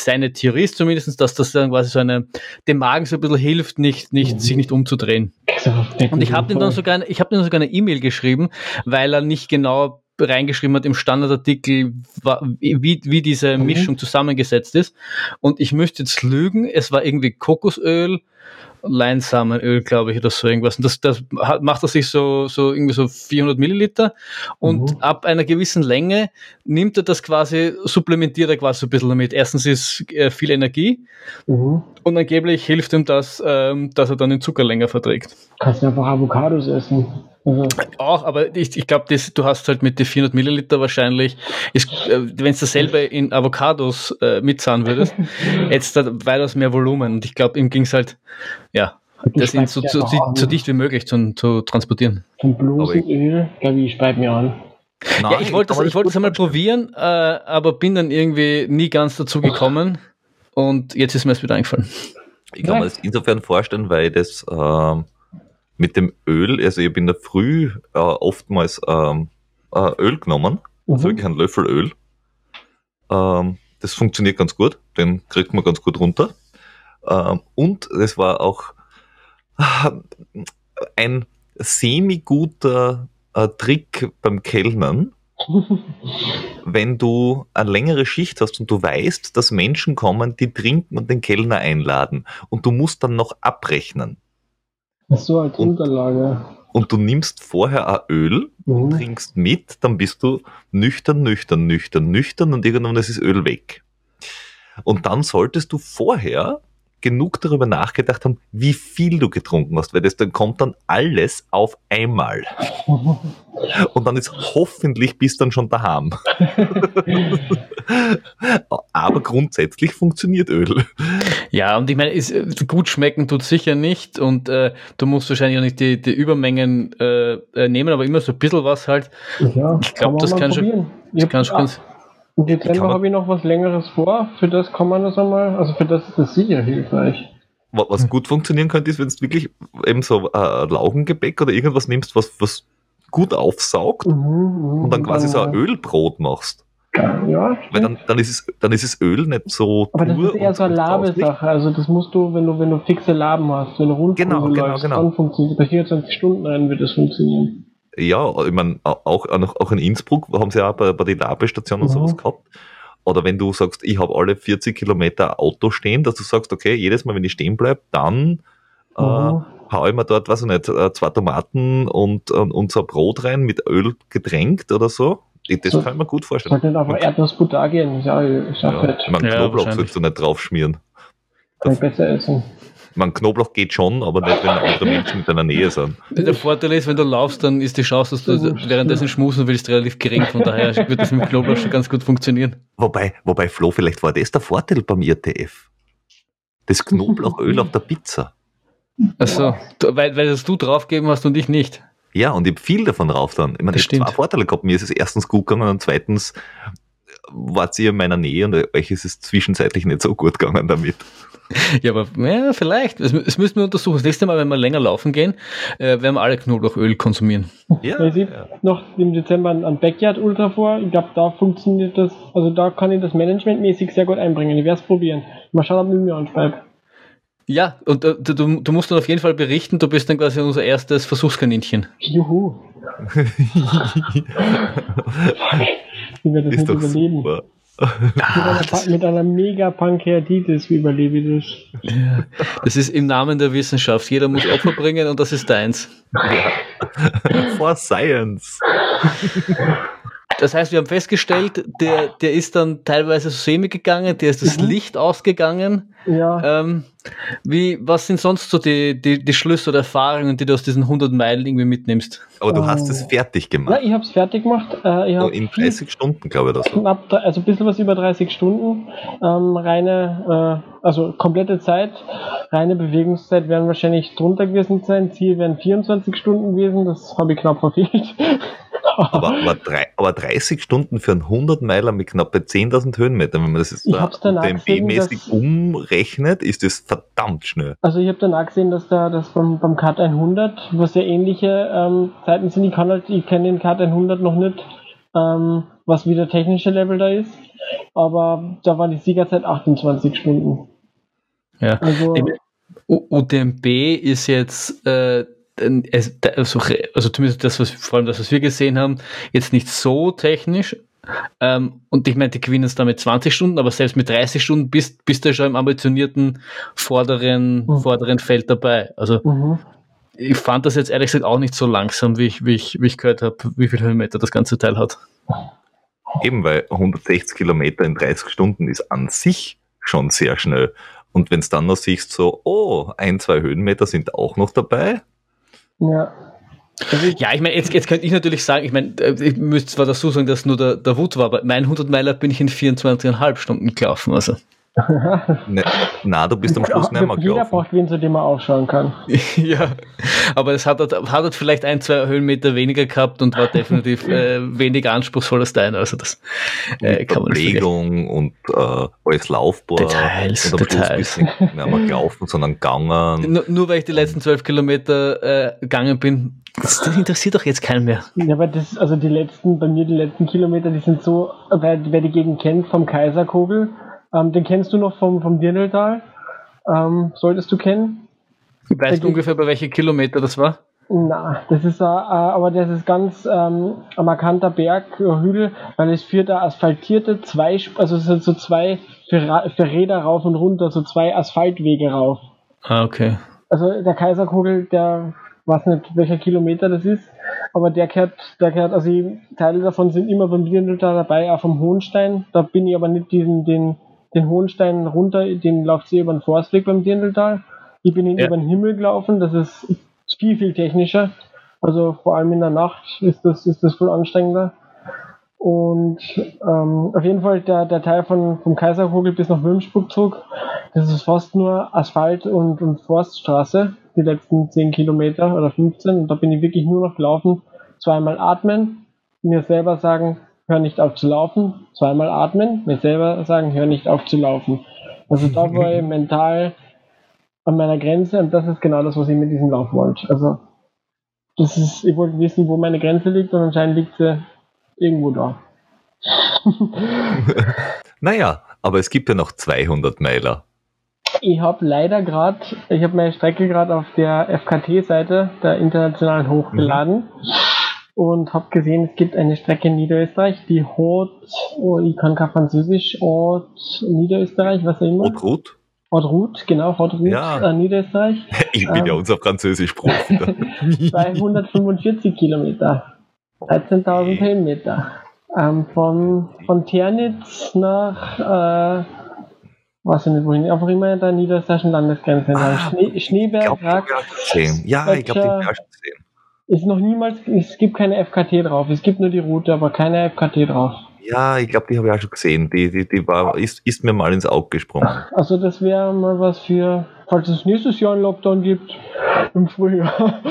seine Theorie ist zumindest, dass das dann quasi so eine, dem Magen so ein bisschen hilft, nicht, nicht, mhm. sich nicht umzudrehen. Und ich habe ihm dann sogar, ich habe sogar eine E-Mail geschrieben, weil er nicht genau reingeschrieben hat im Standardartikel, wie, wie diese mhm. Mischung zusammengesetzt ist. Und ich müsste jetzt lügen, es war irgendwie Kokosöl, Leinsamenöl, glaube ich, oder so irgendwas. Und das, das macht er sich so, so irgendwie so 400 Milliliter und mhm. ab einer gewissen Länge nimmt er das quasi, supplementiert er quasi so ein bisschen damit. Erstens ist äh, viel Energie mhm. und angeblich hilft ihm das, ähm, dass er dann den Zucker länger verträgt. Kannst du einfach Avocados essen. Mhm. Auch, aber ich, ich glaube, du hast halt mit den 400 Milliliter wahrscheinlich, äh, wenn du dasselbe in Avocados äh, mitzahlen würdest, jetzt da weitaus mehr Volumen. Und ich glaube, ihm ging es halt, ja, das sind so, so, so, so, dicht wie möglich zu, zu transportieren. Zum bloßen Öl, glaube ich, speit mir an. Nein, ja, ich wollte das, ich wollte das einmal probieren, äh, aber bin dann irgendwie nie ganz dazu gekommen. Und jetzt ist mir es wieder eingefallen. Ich kann mir das insofern vorstellen, weil das ähm, mit dem Öl, also ich habe in der Früh äh, oftmals ähm, äh, Öl genommen, mhm. also wirklich einen Löffel Öl. Ähm, das funktioniert ganz gut, den kriegt man ganz gut runter. Ähm, und es war auch äh, ein semi-guter äh, Trick beim Kellnern, wenn du eine längere Schicht hast und du weißt, dass Menschen kommen, die trinken und den Kellner einladen und du musst dann noch abrechnen. Ach so, als und, Unterlage. Und du nimmst vorher ein Öl mhm. trinkst mit, dann bist du nüchtern, nüchtern, nüchtern, nüchtern und irgendwann ist das Öl weg. Und dann solltest du vorher genug darüber nachgedacht haben, wie viel du getrunken hast, weil das dann kommt dann alles auf einmal. Und dann ist hoffentlich bis dann schon daheim. Aber grundsätzlich funktioniert Öl. Ja, und ich meine, ist, gut schmecken tut sicher nicht und äh, du musst wahrscheinlich auch nicht die, die Übermengen äh, äh nehmen, aber immer so ein bisschen was halt. Ja, ich glaube, das kann schon, das kann schon ganz im Dezember habe ich noch was längeres vor. Für das kann man das einmal, also für das ist das sicher hilfreich. Was gut funktionieren könnte, ist, wenn du wirklich eben so äh, Laugengebäck oder irgendwas nimmst, was, was gut aufsaugt mhm, mhm und dann quasi so ein Ölbrot machst. Ja, Weil dann, dann, ist es, dann ist es Öl nicht so. Aber das ist eher so eine Labesache. Also das musst du, wenn du, wenn du fixe Laben hast, wenn du rund genau, genau, läufst, genau. dann funktioniert Bei 24 Stunden rein wird das funktionieren. Ja, ich meine, auch, auch in Innsbruck haben sie ja bei, bei den Labestationen mhm. sowas gehabt. Oder wenn du sagst, ich habe alle 40 Kilometer Auto stehen, dass du sagst, okay, jedes Mal, wenn ich stehen bleibe, dann äh, mhm. äh, haue ich mir dort, weiß ich nicht, äh, zwei Tomaten und, und, und so ein Brot rein mit Öl getränkt oder so. Das so, kann ich mir gut vorstellen. Sollte nicht einfach Erdnussbutter gehen. Ja, ich ja, ich meine, Knoblauch sollst du nicht draufschmieren. Kann ich besser essen. Man Knoblauch geht schon, aber nicht, wenn andere Menschen in deiner Nähe sind. Der Vorteil ist, wenn du laufst, dann ist die Chance, dass du währenddessen schmusen willst, relativ gering. Von daher wird das mit Knoblauch schon ganz gut funktionieren. Wobei, wobei Flo, vielleicht war das der Vorteil beim IRTF. Das Knoblauchöl auf der Pizza. Achso, weil, weil das du draufgegeben hast und ich nicht. Ja, und ich habe viel davon drauf dann. Ich meine, ich habe zwei. Vorteile gehabt. Mir ist es erstens gut gegangen und zweitens wart ihr in meiner Nähe und euch ist es zwischenzeitlich nicht so gut gegangen damit. Ja, aber ja, vielleicht. Das, das müssen wir untersuchen. Das nächste Mal, wenn wir länger laufen gehen, äh, werden wir alle Knoblauchöl konsumieren. Ja, Ich sehe noch im Dezember ein ein Backyard Ultra vor. Ich glaube, da funktioniert das, also da kann ich das managementmäßig sehr gut einbringen. Ich werde es probieren. Mal schauen, ob ich mir anschreibe. Ja, und äh, du, du musst dann auf jeden Fall berichten, du bist dann quasi unser erstes Versuchskaninchen. Juhu. Ich werde das ist nicht doch überleben. super. Mit, einer, mit einer mega Pankreatitis überlebe ich das. Ja. Das ist im Namen der Wissenschaft. Jeder muss Opfer bringen und das ist deins. For Science. Das heißt, wir haben festgestellt, der, der ist dann teilweise so semi gegangen, der ist das Mhm. Licht ausgegangen. Ja, Ähm, wie, was sind sonst so die, die, die Schlüsse oder Erfahrungen, die du aus diesen 100 Meilen irgendwie mitnimmst? Aber du hast Oh. es fertig ja gemacht. ich habe es fertig gemacht. Äh, ich So in viel- 30 Stunden, glaube ich, so. knapp, also ein bisschen was über 30 Stunden. Ähm, reine, äh, also komplette Zeit, reine Bewegungszeit werden wahrscheinlich drunter gewesen sein. Ziel wären 24 Stunden gewesen, das habe ich knapp verfehlt. Aber, aber, drei, aber 30 Stunden für einen 100 Meiler mit knapp bei 10.000 Höhenmetern, wenn man das jetzt UTMB-mäßig dass- umrechnet, ist das verdammt schnell. Also ich habe danach gesehen, dass da das beim, beim Cut 100, was sehr ähnliche ähm, Zeiten sind, ich kann halt, ich kenne den Cut 100 noch nicht, ähm, was wie der technische Level da ist, aber da war die Siegerzeit 28 Stunden. Ja. Also UTMB ist jetzt, äh, also, also zumindest das, was, vor allem das, was wir gesehen haben, jetzt nicht so technisch. Ähm, und ich meine, die gewinnen es da mit 20 Stunden, aber selbst mit 30 Stunden bist, bist du schon im ambitionierten vorderen, Mhm. vorderen Feld dabei. Also mhm. ich fand das jetzt ehrlich gesagt auch nicht so langsam, wie ich, wie ich, wie ich gehört habe, wie viel Höhenmeter das ganze Teil hat. Eben, weil 160 Kilometer in 30 Stunden ist an sich schon sehr schnell. Und wenn es dann noch siehst, so, oh, ein, zwei Höhenmeter sind auch noch dabei. ja. Also ich, Ja, ich meine, jetzt, jetzt könnte ich natürlich sagen, ich meine, äh, ich müsste zwar dazu sagen, dass nur der, der Wut war, aber mein 100 Meiler bin ich in 24,5 Stunden gelaufen. Also. Ne, na, du bist am Schluss nicht mehr jeder gelaufen. braucht wen, zu dem man aufschauen kann. ja, aber es hat, hat halt vielleicht ein, zwei Höhenmeter weniger gehabt und war definitiv äh, weniger anspruchsvoll als deiner. Also das äh, kann man. Verpflegung und äh, alles laufbar. Details, und am Schluss Details. bist du nicht mehr gelaufen, sondern gegangen. Nur, nur weil ich die letzten zwölf Kilometer äh, gegangen bin, das, das interessiert doch jetzt keinen mehr. Ja, aber das, also die letzten, bei mir die letzten Kilometer, die sind so, wer, wer die Gegend kennt, vom Kaiserkogel, ähm, den kennst du noch vom, vom Dirndltal, ähm, solltest du kennen. Weißt du ungefähr, bei welchen Kilometer das war? Na, das ist, äh, aber das ist ganz ähm, ein markanter Berg, äh, Hügel, weil es führt da asphaltierte zwei, also es sind so zwei für, Räder rauf und runter, so zwei Asphaltwege rauf. Ah, okay. Also der Kaiserkogel, der weiß nicht, welcher Kilometer das ist, aber der gehört, der gehört, also Teile davon sind immer beim Dirndltal dabei, auch vom Hohenstein. Da bin ich aber nicht diesen, den, den Hohenstein runter, den läuft sie über den Forstweg beim Dirndltal. Ich bin ihn Ja. über den Himmel gelaufen, das ist viel, viel technischer. Also vor allem in der Nacht ist das, ist das viel anstrengender. Und ähm, auf jeden Fall der, der Teil von, vom Kaiserkogel bis nach Würmsburg zog, das ist fast nur Asphalt und, und Forststraße, die letzten 10 Kilometer oder 15. Und da bin ich wirklich nur noch gelaufen. Zweimal atmen, mir selber sagen, hör nicht auf zu laufen. Zweimal atmen, mir selber sagen, hör nicht auf zu laufen. Also da war ich mental an meiner Grenze und das ist genau das, was ich mit diesem Lauf wollte. Also das ist, ich wollte wissen, wo meine Grenze liegt und anscheinend liegt sie irgendwo da. Naja, aber es gibt ja noch 200 Meiler. Ich habe leider gerade, ich habe meine Strecke gerade auf der FKT-Seite der internationalen hochgeladen und habe gesehen, es gibt eine Strecke in Niederösterreich, die Haute, oh, ich kann kein Französisch, Haute Niederösterreich, was auch immer. Rot, rot. Haute Route, genau, Haute Route Ja. äh, Niederösterreich. Ich bin Ähm. ja unser Französisch-Profi. da. 245 Kilometer, 13.000 Höhenmeter. Ähm, von, von Ternitz nach, äh, weiß ich nicht wohin, einfach immer in der niederösterreichischen Landesgrenze. Ah, Schnee, Ich Schneeberg, Rack, ja ich glaube, schon gesehen. Ist noch niemals, es gibt keine FKT drauf. Es gibt nur die Route, aber keine FKT drauf. Ja, ich glaube, die habe ich auch schon gesehen. Die, die, die war, ist, ist mir mal ins Auge gesprungen. Also das wäre mal was für, falls es nächstes Jahr einen Lockdown gibt, im Frühjahr.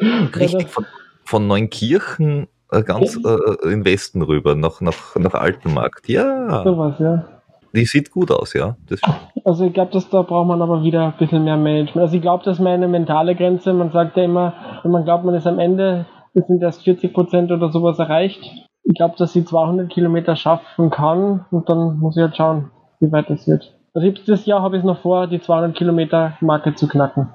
Richtig, von, von Neunkirchen äh, ganz äh, in Westen rüber, nach, nach, nach Altenmarkt. Ja. Sowas, ja. Die sieht gut aus, ja. Das Also ich glaube, da braucht man aber wieder ein bisschen mehr Management. Also ich glaube, das ist meine mentale Grenze. Man sagt ja immer, wenn man glaubt, man ist am Ende, es sind erst 40 Prozent oder sowas erreicht. Ich glaube, dass sie 200 Kilometer schaffen kann und dann muss ich halt schauen, wie weit es wird. Also dieses Jahr habe ich es noch vor, die 200 Kilometer Marke zu knacken.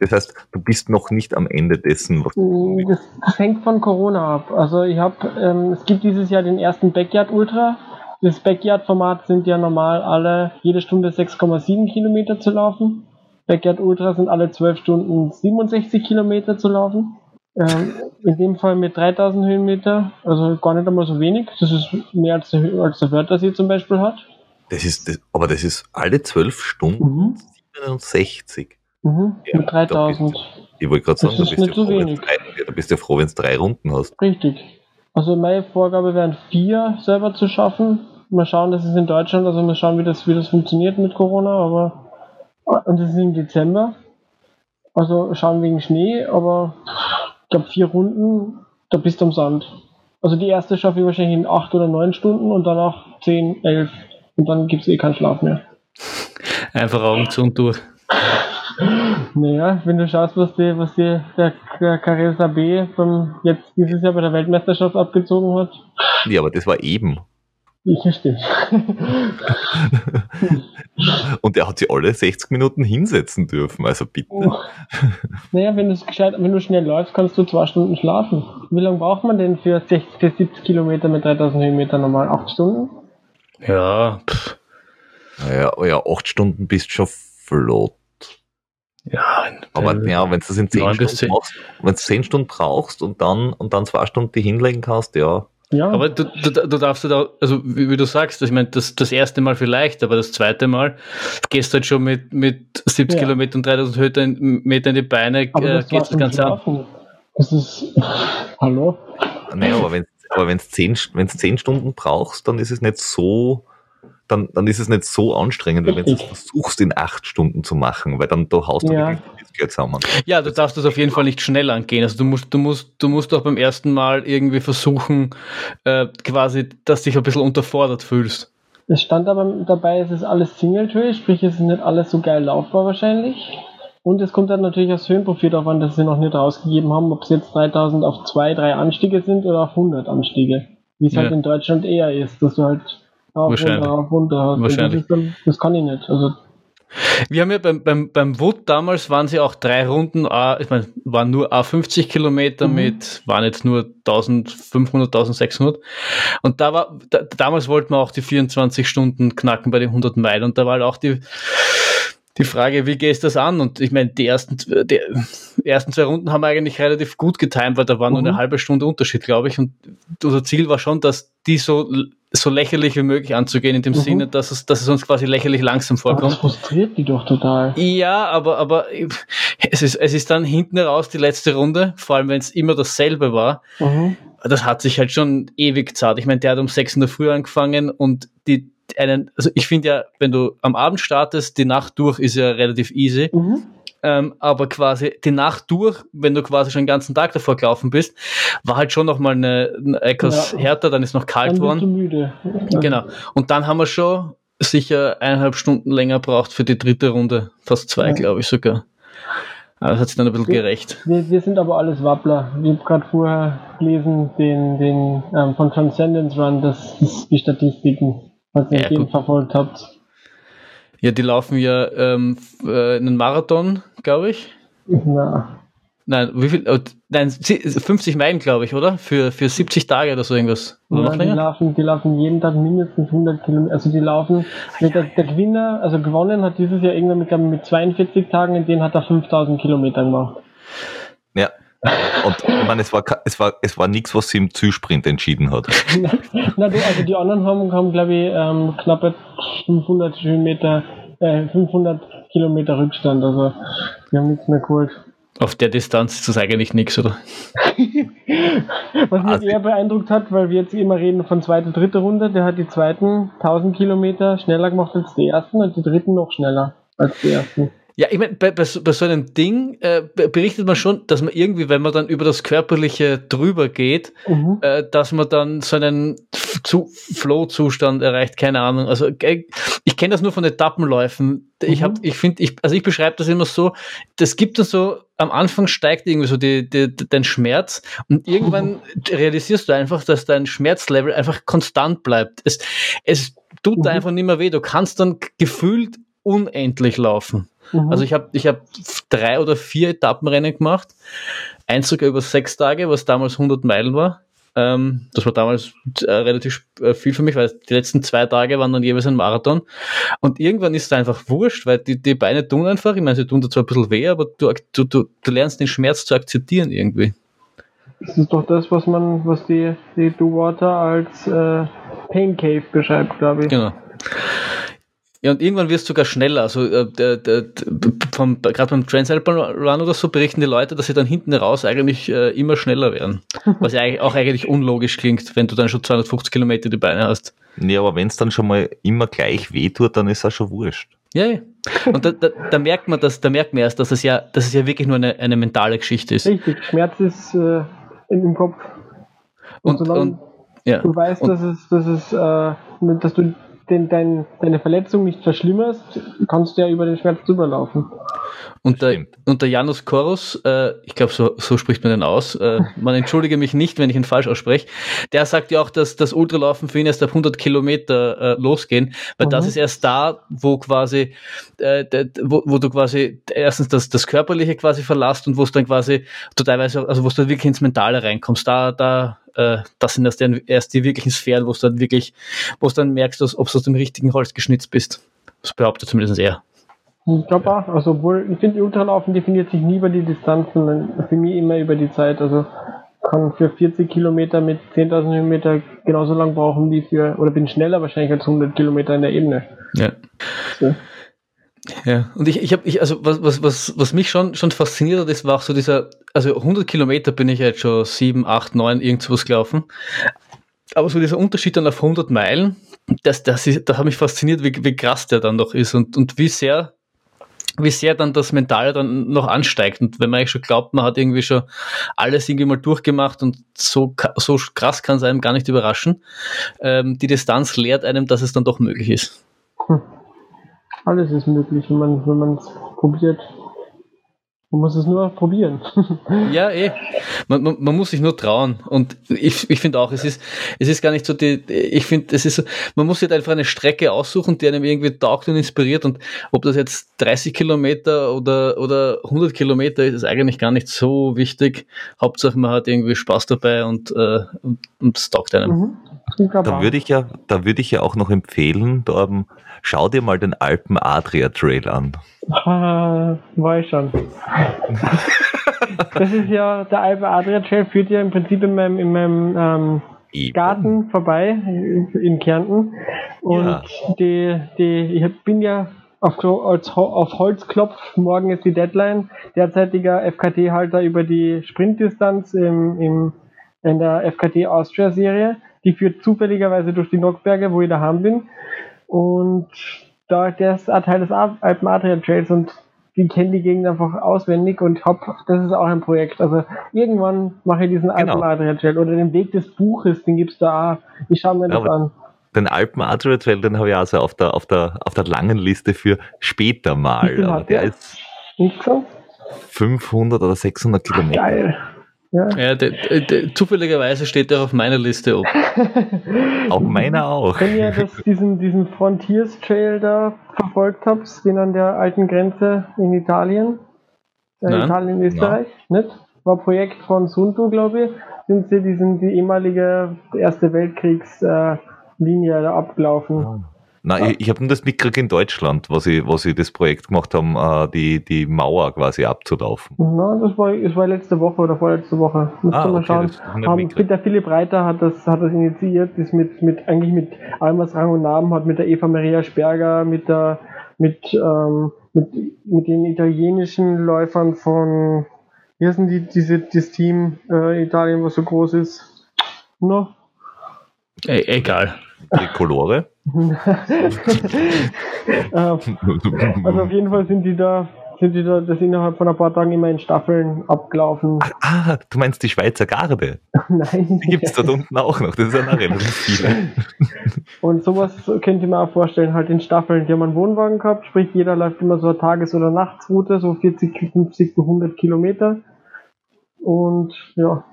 das heißt, du bist noch nicht am Ende dessen, was du Das, das hängt von Corona ab. Also ich habe, ähm, es gibt dieses Jahr den ersten Backyard Ultra. Das Backyard-Format sind ja normal alle jede Stunde 6,7 Kilometer zu laufen. Backyard Ultra sind alle 12 Stunden 67 Kilometer zu laufen. Ähm, in dem Fall mit 3000 Höhenmeter, also gar nicht einmal so wenig. Das ist mehr als der, als der Wörthersee zum Beispiel hat. Das ist, das, aber das ist alle zwölf Stunden Mhm. 67. Mhm, Ja, mit 3000. Ich wollte gerade sagen, du ist bist, ja so froh, du bist ja froh, wenn es drei Runden hast. Richtig. Also meine Vorgabe wären vier selber zu schaffen. Mal schauen, das ist in Deutschland, also mal schauen, wie das, wie das funktioniert mit Corona, aber und das ist im Dezember. Also schauen wegen Schnee, aber ich glaube vier Runden, da bist du am Sand. Also die erste schaffe ich wahrscheinlich in acht oder neun Stunden und danach zehn, elf. Und dann gibt es eh keinen Schlaf mehr. Einfach Augen zu und durch. Naja, wenn du schaust, was die, was die, der, der Karel Sabé beim, jetzt dieses Jahr bei der Weltmeisterschaft abgezogen hat, Ja, aber das war eben. ich verstehe. Und er hat sie alle 60 Minuten hinsetzen dürfen, also bitte. Oh. Naja, wenn, gescheit, wenn du schnell läufst, kannst du zwei Stunden schlafen. Wie lange braucht man denn für 60 bis 70 Kilometer mit 3000 Höhenmeter normal? Acht Stunden? Ja, pff, Naja, ja, acht Stunden bist schon flott. Ja. Aber äh, ja, wenn du das in zehn Stunden zehn. machst, wenn du zehn Stunden brauchst und dann, und dann zwei Stunden die hinlegen kannst, ja. Ja. Aber du, du, du darfst halt auch, also wie, wie du sagst, ich meine, das, das erste Mal vielleicht, aber das zweite Mal gehst du halt schon mit, mit 70 Ja. Kilometern und 3000 Höhe in, Meter in die Beine, aber äh, das geht das Ganze. Schlafen. Das ist. Hallo? Naja, aber wenn aber wenn's zehn, wenn's zehn Stunden brauchst, dann ist es nicht so, dann, dann ist es nicht so anstrengend, wie wenn du es versuchst, in acht Stunden zu machen, weil dann da haust du Ja. wirklich zusammen. Ja, du darfst das auf jeden Fall nicht schnell angehen. Also du musst, du musst, du musst auch beim ersten Mal irgendwie versuchen, äh, quasi, dass du dich ein bisschen unterfordert fühlst. Es stand aber dabei, es ist alles Single-Trail, sprich, es ist nicht alles so geil laufbar wahrscheinlich. Und es kommt dann natürlich aufs Höhenprofil darauf an, dass sie noch nicht rausgegeben haben, ob es jetzt 3000 auf zwei, drei Anstiege sind oder auf 100 Anstiege. Wie es halt Ja. in Deutschland eher ist, dass du halt auf, Wahrscheinlich. runter, auf, runter. Und Wahrscheinlich. Das, ist dann, das kann ich nicht. Also, Wir haben ja beim, beim, beim Wood damals waren sie auch drei Runden, A, ich meine, waren nur A50 Kilometer Mhm. mit, waren jetzt nur 1500, 1600. Und da war, da, damals wollten wir auch die 24 Stunden knacken bei den 100 Meilen. Und da war halt auch die, die Frage, wie gehst du das an? Und ich meine, die ersten, die ersten zwei Runden haben wir eigentlich relativ gut getimt, weil da war nur Mhm. eine halbe Stunde Unterschied, glaube ich. Und unser Ziel war schon, dass die so, so lächerlich wie möglich anzugehen, in dem Mhm. Sinne, dass es, dass es uns quasi lächerlich langsam aber das vorkommt. frustriert die doch total. Ja, aber, aber es ist, es ist dann hinten raus die letzte Runde, vor allem wenn es immer dasselbe war. Mhm. Das hat sich halt schon ewig zart. Ich meine, der hat um sechs in der Früh angefangen und die einen, also ich finde ja, wenn du am Abend startest, die Nacht durch ist ja relativ easy. Mhm. Ähm, aber quasi die Nacht durch, wenn du quasi schon den ganzen Tag davor gelaufen bist, war halt schon nochmal eine, eine etwas Ja. härter, dann ist noch kalt Dann worden. müde. Genau. Und dann haben wir schon sicher eineinhalb Stunden länger braucht für die dritte Runde. Fast zwei, Ja. glaube ich sogar. Aber das hat sich dann ein bisschen Ja. gerecht. Wir, wir sind aber alles Wappler. Ich habe gerade vorher gelesen, den, den ähm, von Transcendence Run, das ist die Statistiken, falls ihr Ja, den verfolgt habt. Ja, die laufen ja ähm, äh, einen Marathon, glaube ich. Na, Nein, wie viel? Oh, nein, sie- 50 Meilen, glaube ich, oder? Für, für 70 Tage oder so irgendwas. Oder noch na, die, länger? laufen, die laufen jeden Tag mindestens 100 Kilometer. Also die laufen, der, der Gewinner, also gewonnen hat dieses Jahr irgendwann mit, mit 42 Tagen, in denen hat er 5000 Kilometer gemacht. Und ich meine, es war, es war, es war nichts, was sie im Zielsprint entschieden hat. Na, du, also die anderen haben, haben glaube ich, ähm, knappe 500 Höhenmeter, äh, 500 Kilometer Rückstand. Also die haben nichts mehr geholt. Auf der Distanz ist das eigentlich nichts, oder? Was mich Also- eher beeindruckt hat, weil wir jetzt immer reden von zweite, dritte Runde, der hat die zweiten 1000 Kilometer schneller gemacht als die ersten und die dritten noch schneller als die ersten. Ja, ich meine, bei, bei, so, bei so einem Ding äh, berichtet man schon, dass man irgendwie, wenn man dann über das Körperliche drüber geht, mhm. äh, dass man dann so einen Flow-Zustand erreicht, keine Ahnung. Also äh, ich kenne das nur von Etappenläufen. Ich habe, mhm. ich finde, ich, also ich beschreibe das immer so, das gibt dann so, am Anfang steigt irgendwie so die, die, die dein Schmerz und irgendwann mhm. realisierst du einfach, dass dein Schmerzlevel einfach konstant bleibt. Es, es tut mhm. einfach nicht mehr weh. Du kannst dann gefühlt unendlich laufen. Mhm. Also ich habe ich hab drei oder vier Etappenrennen gemacht. Eins sogar über sechs Tage, was damals 100 Meilen war. Ähm, das war damals äh, relativ äh, viel für mich, weil die letzten zwei Tage waren dann jeweils ein Marathon. Und irgendwann ist es einfach wurscht, weil die, die Beine tun einfach, ich meine, sie tun da zwar ein bisschen weh, aber du, du, du, du lernst den Schmerz zu akzeptieren irgendwie. Das ist doch das, was man, was die, die Do Water als äh, Pain Cave beschreibt, glaube ich. Genau. Ja, und irgendwann wirst du sogar schneller. Also äh, gerade beim Transalpine Run oder so berichten die Leute, dass sie dann hinten raus eigentlich äh, immer schneller werden. Was ja auch eigentlich unlogisch klingt, wenn du dann schon 250 Kilometer die Beine hast. Nee, aber wenn es dann schon mal immer gleich wehtut, dann ist das schon wurscht. Ja, ja. Und da, da, da, merkt man das, da merkt man erst, dass es ja, dass es ja wirklich nur eine, eine mentale Geschichte ist. Richtig, Schmerz ist äh, im Kopf. Und, und, und ja. du weißt, und, dass es, dass es, äh, dass du den, dein, deine Verletzung nicht verschlimmerst, kannst du ja über den Schmerz drüber laufen. Und der, und der Janus Korus, äh, ich glaube, so, so spricht man den aus, äh, man entschuldige mich nicht, wenn ich ihn falsch ausspreche, der sagt ja auch, dass das Ultralaufen für ihn erst ab 100 Kilometer äh, losgehen, weil mhm. das ist erst da, wo quasi, äh, wo, wo du quasi erstens das, das Körperliche quasi verlasst und wo es dann quasi, du teilweise, also wo du wirklich ins Mentale reinkommst, da, da äh, das sind erst, die, erst die wirklichen Sphären, wo du dann wirklich, wo du dann merkst, dass, ob du aus dem richtigen Holz geschnitzt bist. Das behauptet zumindest er. Ich glaube auch, also obwohl, ich finde, Ultralaufen definiert sich nie über die Distanz, sondern für mich immer über die Zeit. Also kann für 40 Kilometer mit 10.000 Höhenmeter genauso lang brauchen wie für, oder bin schneller wahrscheinlich als 100 Kilometer in der Ebene. Ja. So. Ja, und ich, ich habe, ich, also was, was, was, was mich schon, schon fasziniert hat, das war auch so dieser, also 100 Kilometer bin ich jetzt schon 7, 8, 9 irgendwas gelaufen. Aber so dieser Unterschied dann auf 100 Meilen, das, das, ist, das hat mich fasziniert, wie, wie krass der dann doch ist und, und wie sehr, wie sehr dann das Mentale dann noch ansteigt. Und wenn man eigentlich schon glaubt, man hat irgendwie schon alles irgendwie mal durchgemacht und so, so krass kann es einem gar nicht überraschen, ähm, die Distanz lehrt einem, dass es dann doch möglich ist. Hm. Alles ist möglich, wenn man es probiert. Man muss es nur probieren. ja, eh. Man, man, man, muss sich nur trauen. Und ich, ich finde auch, es ist, es ist gar nicht so die, ich finde, es ist so, man muss sich halt einfach eine Strecke aussuchen, die einem irgendwie taugt und inspiriert. Und ob das jetzt 30 Kilometer oder, oder 100 Kilometer ist, ist eigentlich gar nicht so wichtig. Hauptsache man hat irgendwie Spaß dabei und, äh, und, und es taugt einem. Mhm. Da würde ich ja, da würde ich ja auch noch empfehlen, Torben, schau dir mal den Alpen Adria Trail an. Ah, war ich schon. das ist ja, der Alpen Adria Trail führt ja im Prinzip in meinem, in meinem ähm, Garten vorbei, in Kärnten. Und ja. die, die, ich bin ja auf, auf Holzklopf, morgen ist die Deadline, derzeitiger FKT-Halter über die Sprintdistanz im, im, in der FKT Austria Serie. Die führt zufälligerweise durch die Nockberge, wo ich daheim bin. Und da, der ist Teil des Alpen Adria Trails und die kennen die Gegend einfach auswendig und hopp, das ist auch ein Projekt. Also irgendwann mache ich diesen genau. Alpen Adria Trail oder den Weg des Buches, den gibt es da auch. Ich schaue mir das ja, an. Den Alpen Adria Trail, den habe ich also auf der, auf der, auf der langen Liste für später mal. Aber der, der ist nicht so? 500 oder 600 Kilometer. Geil. Ja. ja de, de, de, zufälligerweise steht er auf meiner Liste oben. auf meiner auch. Wenn ihr das, diesen, diesen Frontiers Trail da verfolgt habt, den an der alten Grenze in Italien, äh. Italien, Österreich, Nein. nicht? War Projekt von Sunto, glaube ich, sind sie diesen, die ehemalige Erste Weltkriegslinie äh, da abgelaufen. Ja. Nein, ich, ich habe nur das mitgekriegt in Deutschland, was sie, was sie das Projekt gemacht haben, äh, die, die Mauer quasi abzulaufen. Nein, das war, das war letzte Woche oder vorletzte Woche. Muss ah, mal okay, schauen. Haben, der Philipp Reiter hat das, hat das initiiert, das mit, mit, eigentlich mit allem, was Rang und Namen hat, mit der Eva Maria Sperger, mit der, mit, ähm, mit, mit den italienischen Läufern von, wie heißen die, diese, das Team, äh, Italien, was so groß ist? No? E egal. Trikolore? Also auf jeden Fall sind die da sind die da, das innerhalb von ein paar Tagen immer in Staffeln abgelaufen. Ah, ah du meinst die Schweizer Garde? Nein. Die gibt es dort unten auch noch. Das ist ja relativ viele. Und sowas könnt ihr mir auch vorstellen, halt in Staffeln. Die haben einen Wohnwagen gehabt, sprich jeder läuft immer so eine Tages- oder Nachtsroute, so 40, 50, 100 Kilometer. Und ja,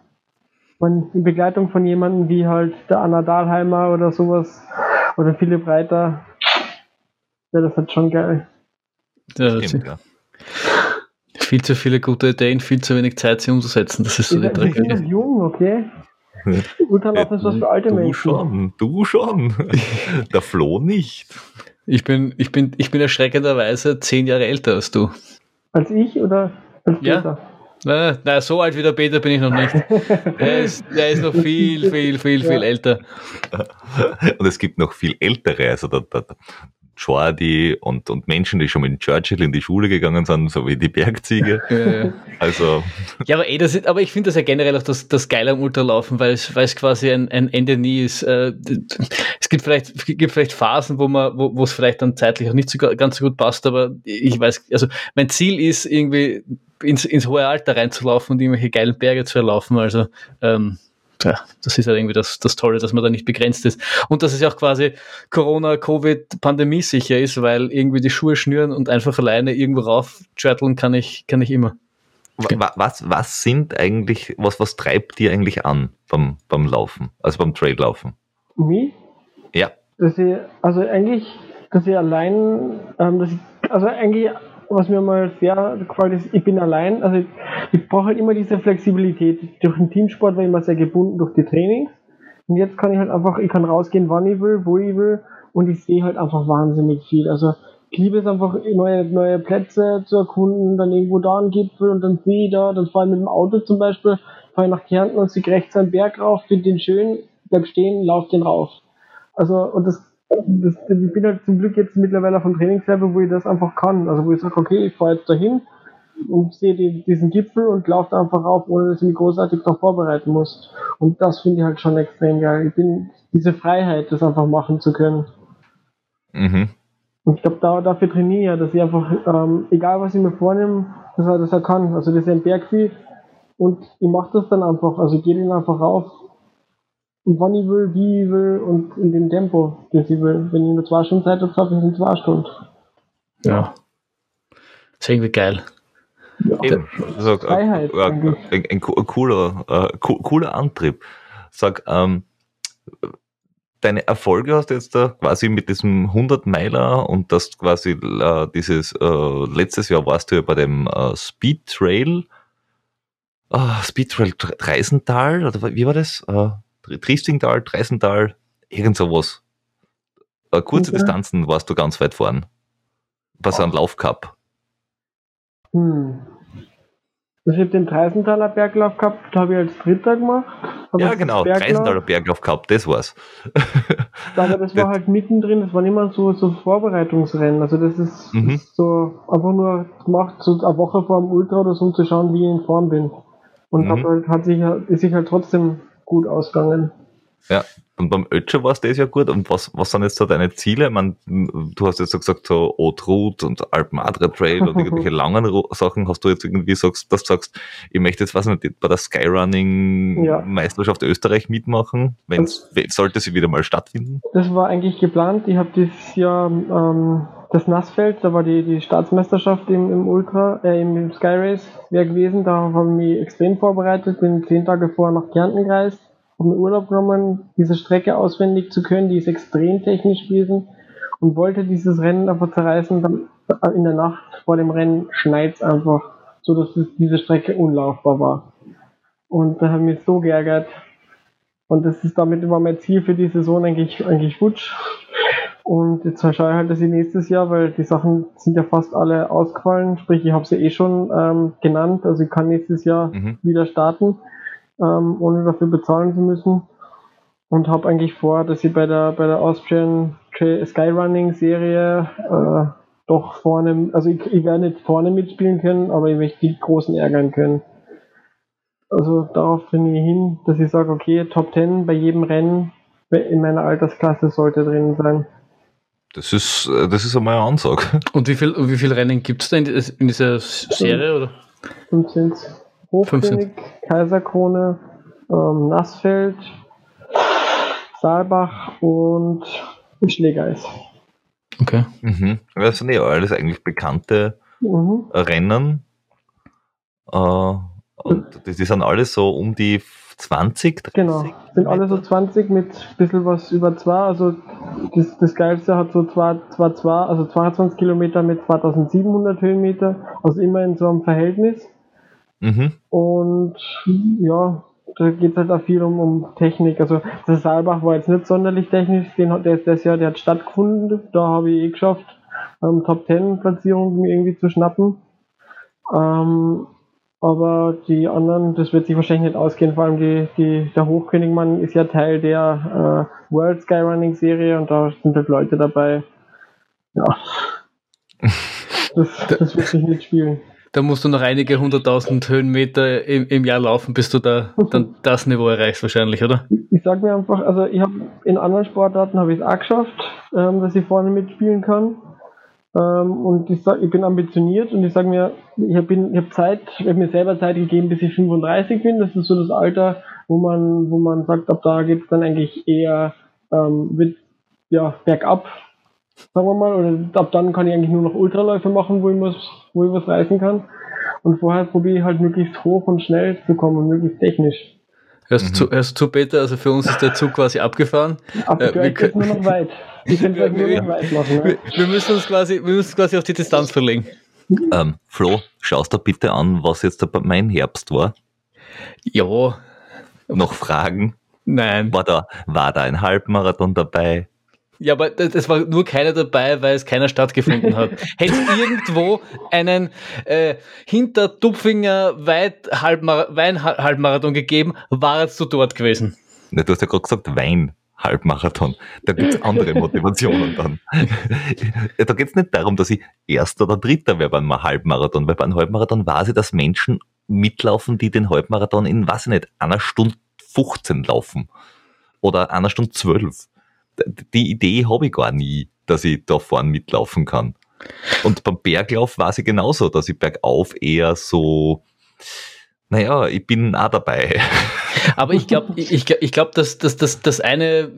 man, in Begleitung von jemandem wie halt der Anna Dahlheimer oder sowas oder Philipp Reiter, ja, das hat schon geil. Ja, Stimmt, ja. Viel zu viele gute Ideen, viel zu wenig Zeit, sie umzusetzen. Das ist so die Tragödie. Ich bin jung, okay? Ultralaufen ist was für alte du Menschen. Schon, du schon. Der Flo nicht. Ich bin, ich, bin, ich bin erschreckenderweise zehn Jahre älter als du. Als ich oder als ja. Na, na, so alt wie der Peter bin ich noch nicht. er, ist, er ist noch viel, viel, viel, viel ja. älter. Und es gibt noch viel ältere. Also der, der, Jordi und, und Menschen, die schon mit Churchill in die Schule gegangen sind, so wie die Bergziege. Ja, ja. Also. Ja, aber, eh, das ist, aber ich finde das ja generell auch das, das Geile am Ultralaufen, weil es, weil es quasi ein, ein Ende nie ist. Äh, es gibt vielleicht, gibt vielleicht Phasen, wo man, wo, wo es vielleicht dann zeitlich auch nicht so ganz so gut passt, aber ich weiß, also mein Ziel ist irgendwie ins, ins hohe Alter reinzulaufen und irgendwelche geilen Berge zu erlaufen. Also ähm, ja, das ist halt irgendwie das, das Tolle, dass man da nicht begrenzt ist. Und dass es ja auch quasi Corona, Covid, Pandemie sicher ist, weil irgendwie die Schuhe schnüren und einfach alleine irgendwo rauf kann ich, kann ich immer. Was, was sind eigentlich, was, was treibt dir eigentlich an beim, beim Laufen, also beim Traillaufen? Mich? Ja. Dass ich, also eigentlich, dass ich allein, ähm, dass ich, also eigentlich was mir mal sehr gefällt, ist, ich bin allein, also ich, ich brauche halt immer diese Flexibilität. Durch den Teamsport war ich immer sehr gebunden durch die Trainings. Und jetzt kann ich halt einfach, ich kann rausgehen, wann ich will, wo ich will und ich sehe halt einfach wahnsinnig viel. Also ich liebe es einfach, neue, neue Plätze zu erkunden, dann irgendwo da einen Gipfel und dann sehe ich da, dann fahre ich mit dem Auto zum Beispiel, fahre ich nach Kärnten und sehe rechts einen Berg rauf, finde den schön, bleib stehen, lauf den rauf. Also, und das das, ich bin halt zum Glück jetzt mittlerweile auf einem Trainingslevel, wo ich das einfach kann. Also wo ich sage, okay, ich fahre jetzt dahin und sehe die, diesen Gipfel und laufe da einfach rauf, ohne dass ich mich großartig darauf vorbereiten muss. Und das finde ich halt schon extrem geil. Ich bin diese Freiheit, das einfach machen zu können. Mhm. Und ich glaube, da, dafür trainiere ich, dass ich einfach, ähm, egal was ich mir vornehme, dass er das er kann. Also das ist ein Bergvieh und ich mache das dann einfach. Also ich gehe den einfach rauf wann ich will, wie ich will und in dem Tempo, das ich will. Wenn ich nur zwei Stunden Zeit habe, schaffe ich es in zwei Stunden. Ja. Das ist irgendwie geil. Ja. Eben, also, Freiheit, äh, ein, ein, ein, cooler, äh, cooler Antrieb. Sag, ähm, deine Erfolge hast du jetzt da quasi mit diesem 100 Meiler und das quasi äh, dieses, äh, letztes Jahr warst du ja bei dem äh, Speed Trail, äh, Speed Trail Dreisental, oder wie war das? Triestingtal, Dreisental, irgend sowas. Äh, kurze okay. Distanzen warst du ganz weit vorn. Was ein Laufcup. Hm. Also ich habe den Dreisenthaler Berglauf gehabt, habe ich als Dritter gemacht. Ja, genau, Dreisenthaler Berglauf gehabt, das war's. Aber das war halt mittendrin, das waren immer so, so Vorbereitungsrennen. Also das ist, mhm. ist so einfach nur gemacht, so eine Woche vor dem Ultra oder so, um zu schauen, wie ich in Form bin. Und mhm. halt, hat sich, ist sich halt trotzdem gut ausgegangen. Ja, und beim Ötscher war es das ja gut. Und was, was sind jetzt so deine Ziele? Man, du hast jetzt so gesagt, so Otrut und Alpmadra Trail und irgendwelche langen Sachen. Hast du jetzt irgendwie sagst, dass du sagst, ich möchte jetzt, was nicht, bei der Skyrunning ja. Meisterschaft Österreich mitmachen? Wenn's, sollte sie wieder mal stattfinden? Das war eigentlich geplant. Ich habe dieses Jahr ähm, das Nassfeld, da war die, die Staatsmeisterschaft im, im Ultra, äh, im Sky Race wäre gewesen. Da haben wir mich extrem vorbereitet, bin zehn Tage vorher nach Kärnten gereist, mir Urlaub genommen, diese Strecke auswendig zu können, die ist extrem technisch gewesen und wollte dieses Rennen einfach zerreißen. Dann in der Nacht vor dem Rennen schneit es einfach, so dass diese Strecke unlaufbar war. Und da haben wir so geärgert. Und das ist damit war mein Ziel für die Saison eigentlich, eigentlich futsch. Und jetzt schaue ich halt, dass ich nächstes Jahr, weil die Sachen sind ja fast alle ausgefallen, sprich, ich habe sie eh schon ähm, genannt, also ich kann nächstes Jahr mhm. wieder starten, ähm, ohne dafür bezahlen zu müssen. Und habe eigentlich vor, dass ich bei der, bei der Austrian Skyrunning Serie äh, doch vorne, also ich, ich werde nicht vorne mitspielen können, aber ich möchte die Großen ärgern können. Also darauf trainiere ich hin, dass ich sage, okay, Top 10 bei jedem Rennen in meiner Altersklasse sollte drin sein. Das ist, äh, das ist einmal eine Ansage. Und wie viele wie viel Rennen gibt es denn in, in, dieser Serie? Oder? 15. Hochkönig, Kaiserkrone, ähm, Nassfeld, Saalbach und Schneegeis. Okay. Mhm. Das sind ja alles eigentlich bekannte mhm. Rennen. Äh, und die, die sind alles so um die 20, 30. Genau, sind alle so 20 mit ein bisschen was über 2. Also das, das Geilste hat so 2, 2, 2, also 22 Kilometer mit 2700 Höhenmeter. Also immer in so einem Verhältnis. Mhm. Und ja, da geht es halt auch viel um, um Technik. Also der Saalbach war jetzt nicht sonderlich technisch, den hat, der ist das Jahr, der hat stattgefunden. Da habe ich eh geschafft, ähm, Top 10 Platzierung irgendwie zu schnappen. Ähm, aber die anderen, das wird sich wahrscheinlich nicht ausgehen. Vor allem die, die, der Hochkönigmann ist ja Teil der äh, World Skyrunning Serie und da sind halt Leute dabei. Ja. Das, das wird sich nicht spielen da musst du noch einige hunderttausend Höhenmeter im, im Jahr laufen, bis du da dann das Niveau erreichst wahrscheinlich, oder? Ich sag mir einfach, also ich habe in anderen Sportarten habe ich es auch geschafft, ähm, dass ich vorne mitspielen kann. Ähm, und ich, sag, ich bin ambitioniert und ich sage mir, ich habe hab Zeit, ich habe mir selber Zeit gegeben, bis ich 35 bin. Das ist so das Alter, wo man, wo man sagt, ab da geht es dann eigentlich eher ähm, mit, ja, bergab, sagen wir mal. Oder ab dann kann ich eigentlich nur noch Ultraläufe machen, wo ich was, wo ich was reißen kann. Und vorher probiere ich halt möglichst hoch und schnell zu kommen und möglichst technisch. Hörst, mhm. zu, hörst du, Peter? Also für uns ist der Zug quasi abgefahren. Abgehört äh, wir nur noch weit. Ich kann wir, nur noch weit machen. Ne? Wir, müssen uns quasi, wir müssen quasi auf die Distanz verlegen. Ähm, Flo, schaust du bitte an, was jetzt mein Herbst war? Ja. Noch Fragen? Nein. War da, war da ein Halbmarathon dabei? Ja, aber es war nur keiner dabei, weil es keiner stattgefunden hat. Hätte es irgendwo einen äh, -Halbmar Wein-Halbmarathon gegeben, warst du dort gewesen. Ja, du hast ja gerade gesagt Wein. Halbmarathon. Da gibt's andere Motivationen dann. da geht's nicht darum, dass ich Erster oder Dritter wäre beim Halbmarathon, weil beim Halbmarathon weiß ich, dass Menschen mitlaufen, die den Halbmarathon in, weiß ich nicht, einer Stunde 15 laufen. Oder einer Stunde 12 die Idee habe ich gar nie, dass ich da vorne mitlaufen kann. Und beim Berglauf war sie genauso, dass ich bergauf eher so, naja, ich bin auch dabei. Aber ich glaube, ich, ich glaube, dass, dass, dass das eine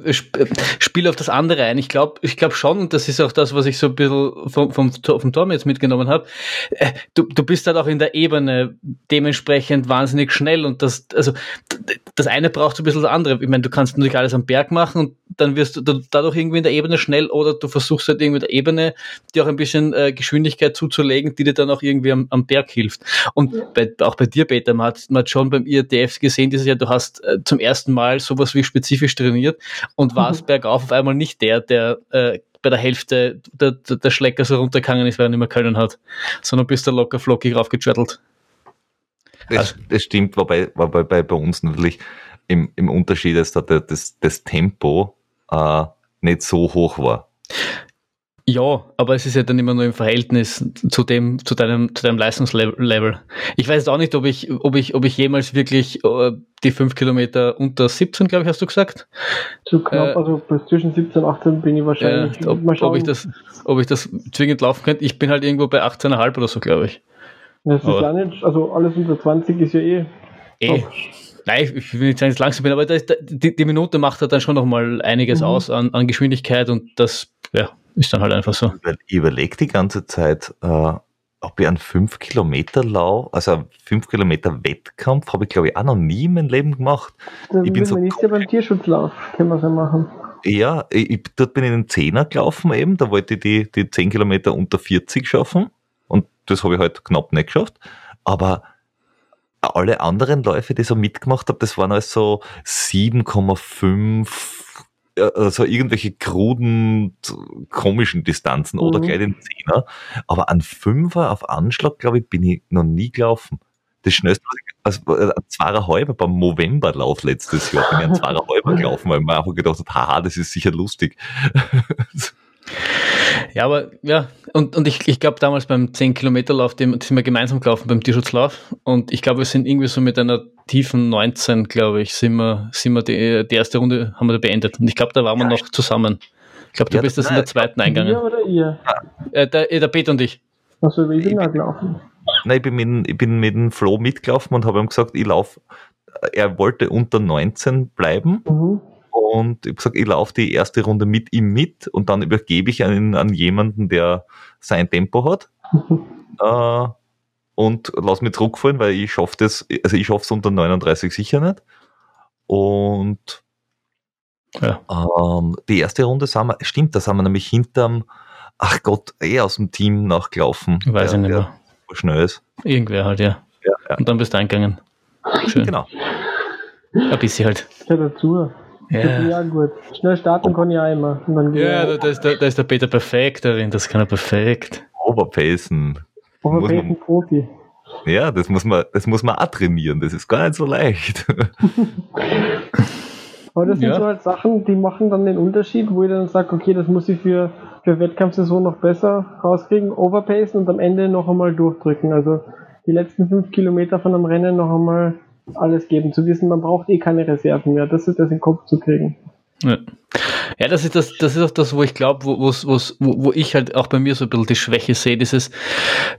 spielt auf das andere ein. Ich glaube ich glaub schon, und das ist auch das, was ich so ein bisschen vom, vom, vom Turm jetzt mitgenommen habe, äh, du, du bist halt auch in der Ebene dementsprechend wahnsinnig schnell und das, also das eine braucht ein bisschen das andere. Ich meine, du kannst natürlich alles am Berg machen und dann wirst du dadurch irgendwie in der Ebene schnell oder du versuchst halt irgendwie in der Ebene dir auch ein bisschen äh, Geschwindigkeit zuzulegen, die dir dann auch irgendwie am, am Berg hilft. Und bei, auch bei dir, Peter, man hat, man hat schon beim IRTF gesehen dieses Jahr, du hast äh, zum ersten Mal sowas wie spezifisch trainiert und warst mhm. bergauf auf einmal nicht der, der äh, bei der Hälfte der, der, der Schlecker so runtergegangen ist, weil er nicht mehr können hat, sondern bist da locker flockig raufgetrattelt. Das, also das stimmt, wobei, wobei bei, bei uns natürlich im, im Unterschied ist, dass das, das Tempo äh, nicht so hoch war. Ja, aber es ist ja dann immer nur im Verhältnis zu dem, zu deinem, zu deinem Leistungslevel. Ich weiß auch nicht, ob ich, ob ich, ob ich jemals wirklich äh, die fünf Kilometer unter 17, glaube ich, hast du gesagt? Zu knapp, äh, also bis zwischen 17 und 18 bin ich wahrscheinlich. Äh, ob, ob, ich das, ob ich das zwingend laufen könnte. Ich bin halt irgendwo bei 18,5 oder so, glaube ich. Das ist aber, ja nicht, also alles unter 20 ist ja eh. Eh. Nein, ich will nicht sagen, dass ich langsam bin, aber das, die, die, Minute macht halt dann schon nochmal einiges mhm. aus an, an Geschwindigkeit und das, ja, ist dann halt einfach so. Ich überlege die ganze Zeit, äh, ob ich einen 5 Kilometer Lau, also 5 Kilometer Wettkampf, habe ich glaube ich auch noch nie in meinem Leben gemacht. Das ich bin so nicht ja beim Tierschutzlauf, können wir so machen. Ja, ich, dort bin ich in den Zehner gelaufen eben, da wollte ich die, die 10 Kilometer unter 40 schaffen und das habe ich halt knapp nicht geschafft. Aber alle anderen Läufe, die ich so mitgemacht habe, das waren also 7,5 also irgendwelche kruden, komischen Distanzen mhm. oder gleich den Zehner. Aber an Fünfer auf Anschlag, glaube ich, bin ich noch nie gelaufen. Das schnellste, also ein zweieinhalber beim Novemberlauf letztes Jahr, bin ich ein zweieinhalber gelaufen, weil ich mir einfach gedacht habe, haha, das ist sicher lustig. Ja, aber ja, und, und ich, ich glaube damals beim 10-Kilometer-Lauf, den sind wir gemeinsam gelaufen beim Tierschutzlauf und ich glaube, wir sind irgendwie so mit einer tiefen 19, glaube ich, sind wir, sind wir die, die erste Runde haben wir da beendet und ich glaube, da waren wir noch zusammen. glaube, du Ja, bist das in der zweiten eingegangen. Ihr oder ihr? Äh, der, äh, der Peter und ich. Achso, ich bin Ich da bin- gelaufen. Nein, ich bin mit, ich bin mit dem Flo mitgelaufen und habe ihm gesagt, ich laufe, er wollte unter 19 bleiben Mhm. Und ich habe gesagt, ich laufe die erste Runde mit ihm mit und dann übergebe ich an, an jemanden, der sein Tempo hat äh, und lass mich zurückfallen, weil ich schaffe das, also ich schaffe es unter 39 sicher nicht. Und Ja. ähm, die erste Runde sind wir, stimmt, da sind wir nämlich hinterm, ach Gott, eh aus dem Team nachgelaufen. Weiß der, ich nicht der mehr. schnell ist. Irgendwer halt, ja. Ja, ja. Und dann bist du eingegangen. Schön. Genau. Ein bisschen halt. Ja, dazu. Ja. Ja, gut. Schnell starten kann ich auch immer. Ja da, da, ist der, da ist der Peter perfekt darin. Das kann er perfekt. Overpacen. Aber muss wer man- ist ein Profi? Ja, das muss man, das muss man auch trainieren. Das ist gar nicht so leicht. Aber das sind Ja. so halt Sachen, die machen dann den Unterschied, wo ich dann sage, okay, das muss ich für, für Wettkampfsaison noch besser rauskriegen, overpacen und am Ende noch einmal durchdrücken. Also die letzten fünf Kilometer von einem Rennen noch einmal alles geben. Zu wissen, man braucht eh keine Reserven mehr. Das ist das in den Kopf zu kriegen. Ja. Ja, das ist das, das ist auch das, wo ich glaube, wo, wo's, wo, wo ich halt auch bei mir so ein bisschen die Schwäche sehe, dieses,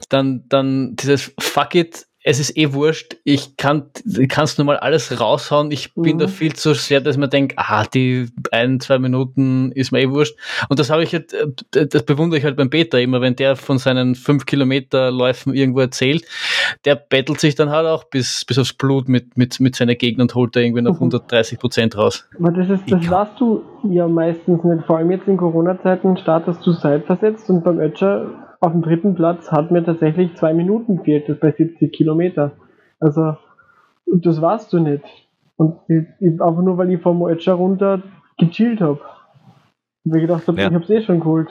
dann, dann dieses Fuck it, es ist eh wurscht, ich kann, kannst nur mal alles raushauen, ich bin Mhm. da viel zu sehr, dass man denkt, ah, die ein, zwei Minuten ist mir eh wurscht. Und das habe ich halt, äh, das bewundere ich halt beim Peter immer, wenn der von seinen fünf Kilometer Läufen irgendwo erzählt, der bettelt sich dann halt auch bis, bis aufs Blut mit, mit, mit seiner Gegner und holt da irgendwie noch Mhm. 130 Prozent raus. Aber das ist, das weißt du ja meistens nicht. Vor allem jetzt in Corona-Zeiten startest du zeitversetzt und beim Ötscher auf dem dritten Platz hat mir tatsächlich zwei Minuten fehlt, das bei 70 Kilometer. Also, und das weißt du nicht. Und ich, ich, einfach nur, weil ich vom Ötscher runter gechillt habe. Und mir gedacht habe, Ja. ich hab's eh schon geholt.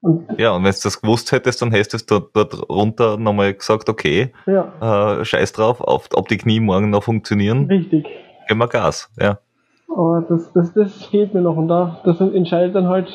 Und ja, und wenn du das gewusst hättest, dann hättest du dort, dort runter nochmal gesagt, okay, ja, äh, scheiß drauf, auf, ob die Knie morgen noch funktionieren, richtig. wir Gas. Ja. Aber das, das, das fehlt mir noch und da, das entscheidet dann halt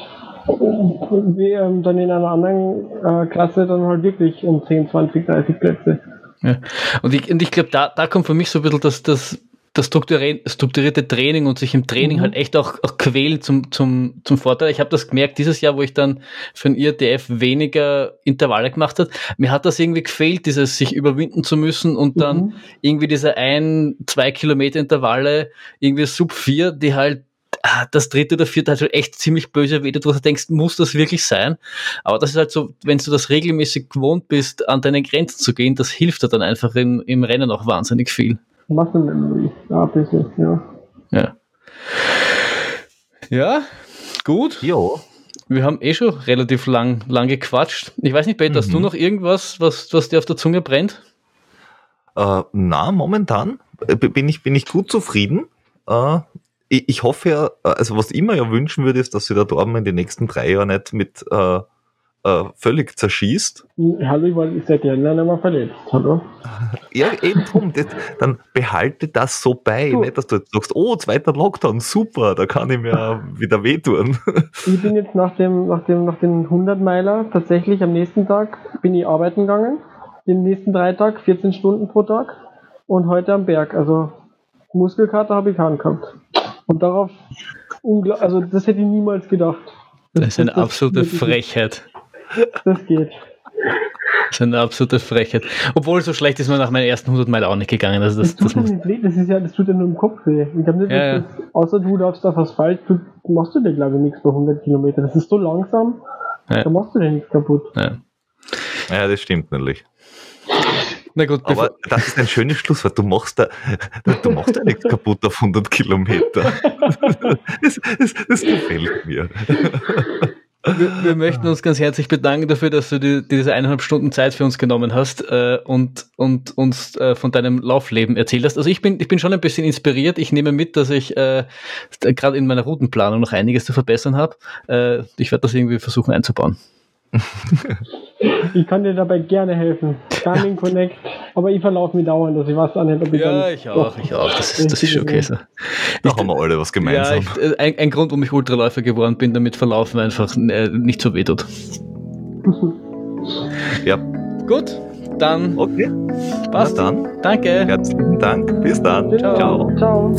wie, ähm, dann in einer anderen äh, Klasse dann halt wirklich um 10, 20, 30 Plätze. Ja. Und ich, und ich glaube, da, da kommt für mich so ein bisschen das, das, das strukturierte, Training und sich im Training Mhm. halt echt auch, auch quälen zum, zum, zum Vorteil. Ich habe das gemerkt dieses Jahr, wo ich dann für ein IRTF weniger Intervalle gemacht hat. Mir hat das irgendwie gefehlt, dieses sich überwinden zu müssen und dann Mhm. irgendwie diese ein, zwei Kilometer Intervalle, irgendwie Sub 4, die halt das dritte oder vierte halt schon echt ziemlich böse wehtut, wo du denkst, muss das wirklich sein? Aber das ist halt so, wenn du das regelmäßig gewohnt bist, an deine Grenzen zu gehen, das hilft dir dann einfach in, im Rennen auch wahnsinnig viel. Muscle Memory. Ja, ein bisschen, ja. Ja. Ja, gut. Jo. Wir haben eh schon relativ lang, lang gequatscht. Ich weiß nicht, Peter, hast du Mhm. noch irgendwas, was, was dir auf der Zunge brennt? Äh, na, momentan bin ich, bin ich gut zufrieden. Äh, ich, ich hoffe ja, äh, also was ich mir ja wünschen würde, ist, dass sich der Dortmund in den nächsten drei Jahren nicht mit äh, äh, völlig zerschießt. Hallo, ich war seit Jahren nicht mehr verletzt. Hallo? Ja, eben drum. Das, dann behalte das so bei, Du. nicht, dass du jetzt sagst, oh, zweiter Lockdown, super, da kann ich mir wieder wehtun. Ich bin jetzt nach dem, nach dem, nach den 100 Meiler tatsächlich am nächsten Tag bin ich arbeiten gegangen. Den nächsten drei Tag, 14 Stunden pro Tag. Und heute am Berg. Also Muskelkater habe ich keinen gehabt. Und darauf, also das hätte ich niemals gedacht. Das ist eine das- absolute das- Frechheit. Das geht. Das ist eine absolute Frechheit. Obwohl, so schlecht ist man nach meinen ersten 100 Meilen auch nicht gegangen. Also das, Das, das tut nicht weh, das ist ja, das tut ja nur im Kopf weh. Ich glaube nicht, Ja, das, außer du darfst auf Asphalt, du, machst du dir glaube ich nichts bei 100 Kilometern. Das ist so langsam, Ja. da machst du dir nichts kaputt. ja. Ja, das stimmt natürlich. Na gut, Aber das ist ein schönes Schlusswort. Du machst da, du machst da nichts kaputt auf 100 Kilometer. Das, das, das gefällt mir. wir, wir möchten uns ganz herzlich bedanken dafür, dass du dir diese eineinhalb Stunden Zeit für uns genommen hast äh, und, und uns äh, von deinem Laufleben erzählt hast. Also ich bin, ich bin schon ein bisschen inspiriert. Ich nehme mit, dass ich äh, gerade in meiner Routenplanung noch einiges zu verbessern habe. Äh, ich werde das irgendwie versuchen einzubauen. Ich kann dir dabei gerne helfen. Garmin Connect, aber ich verlaufe mich dauernd, also ich nicht, ob ich dann- ich auch, ich auch. Das ist, das ist schon okay so. Da haben wir alle was Ja, gemeinsam. ich, äh, ein, ein Grund, warum ich Ultraläufer geworden bin, damit Verlaufen einfach äh, nicht so weh tut. Ja, Gut, dann okay. passt. Na dann, Danke. herzlichen Dank. Bis dann. Ciao. Ciao. Ciao.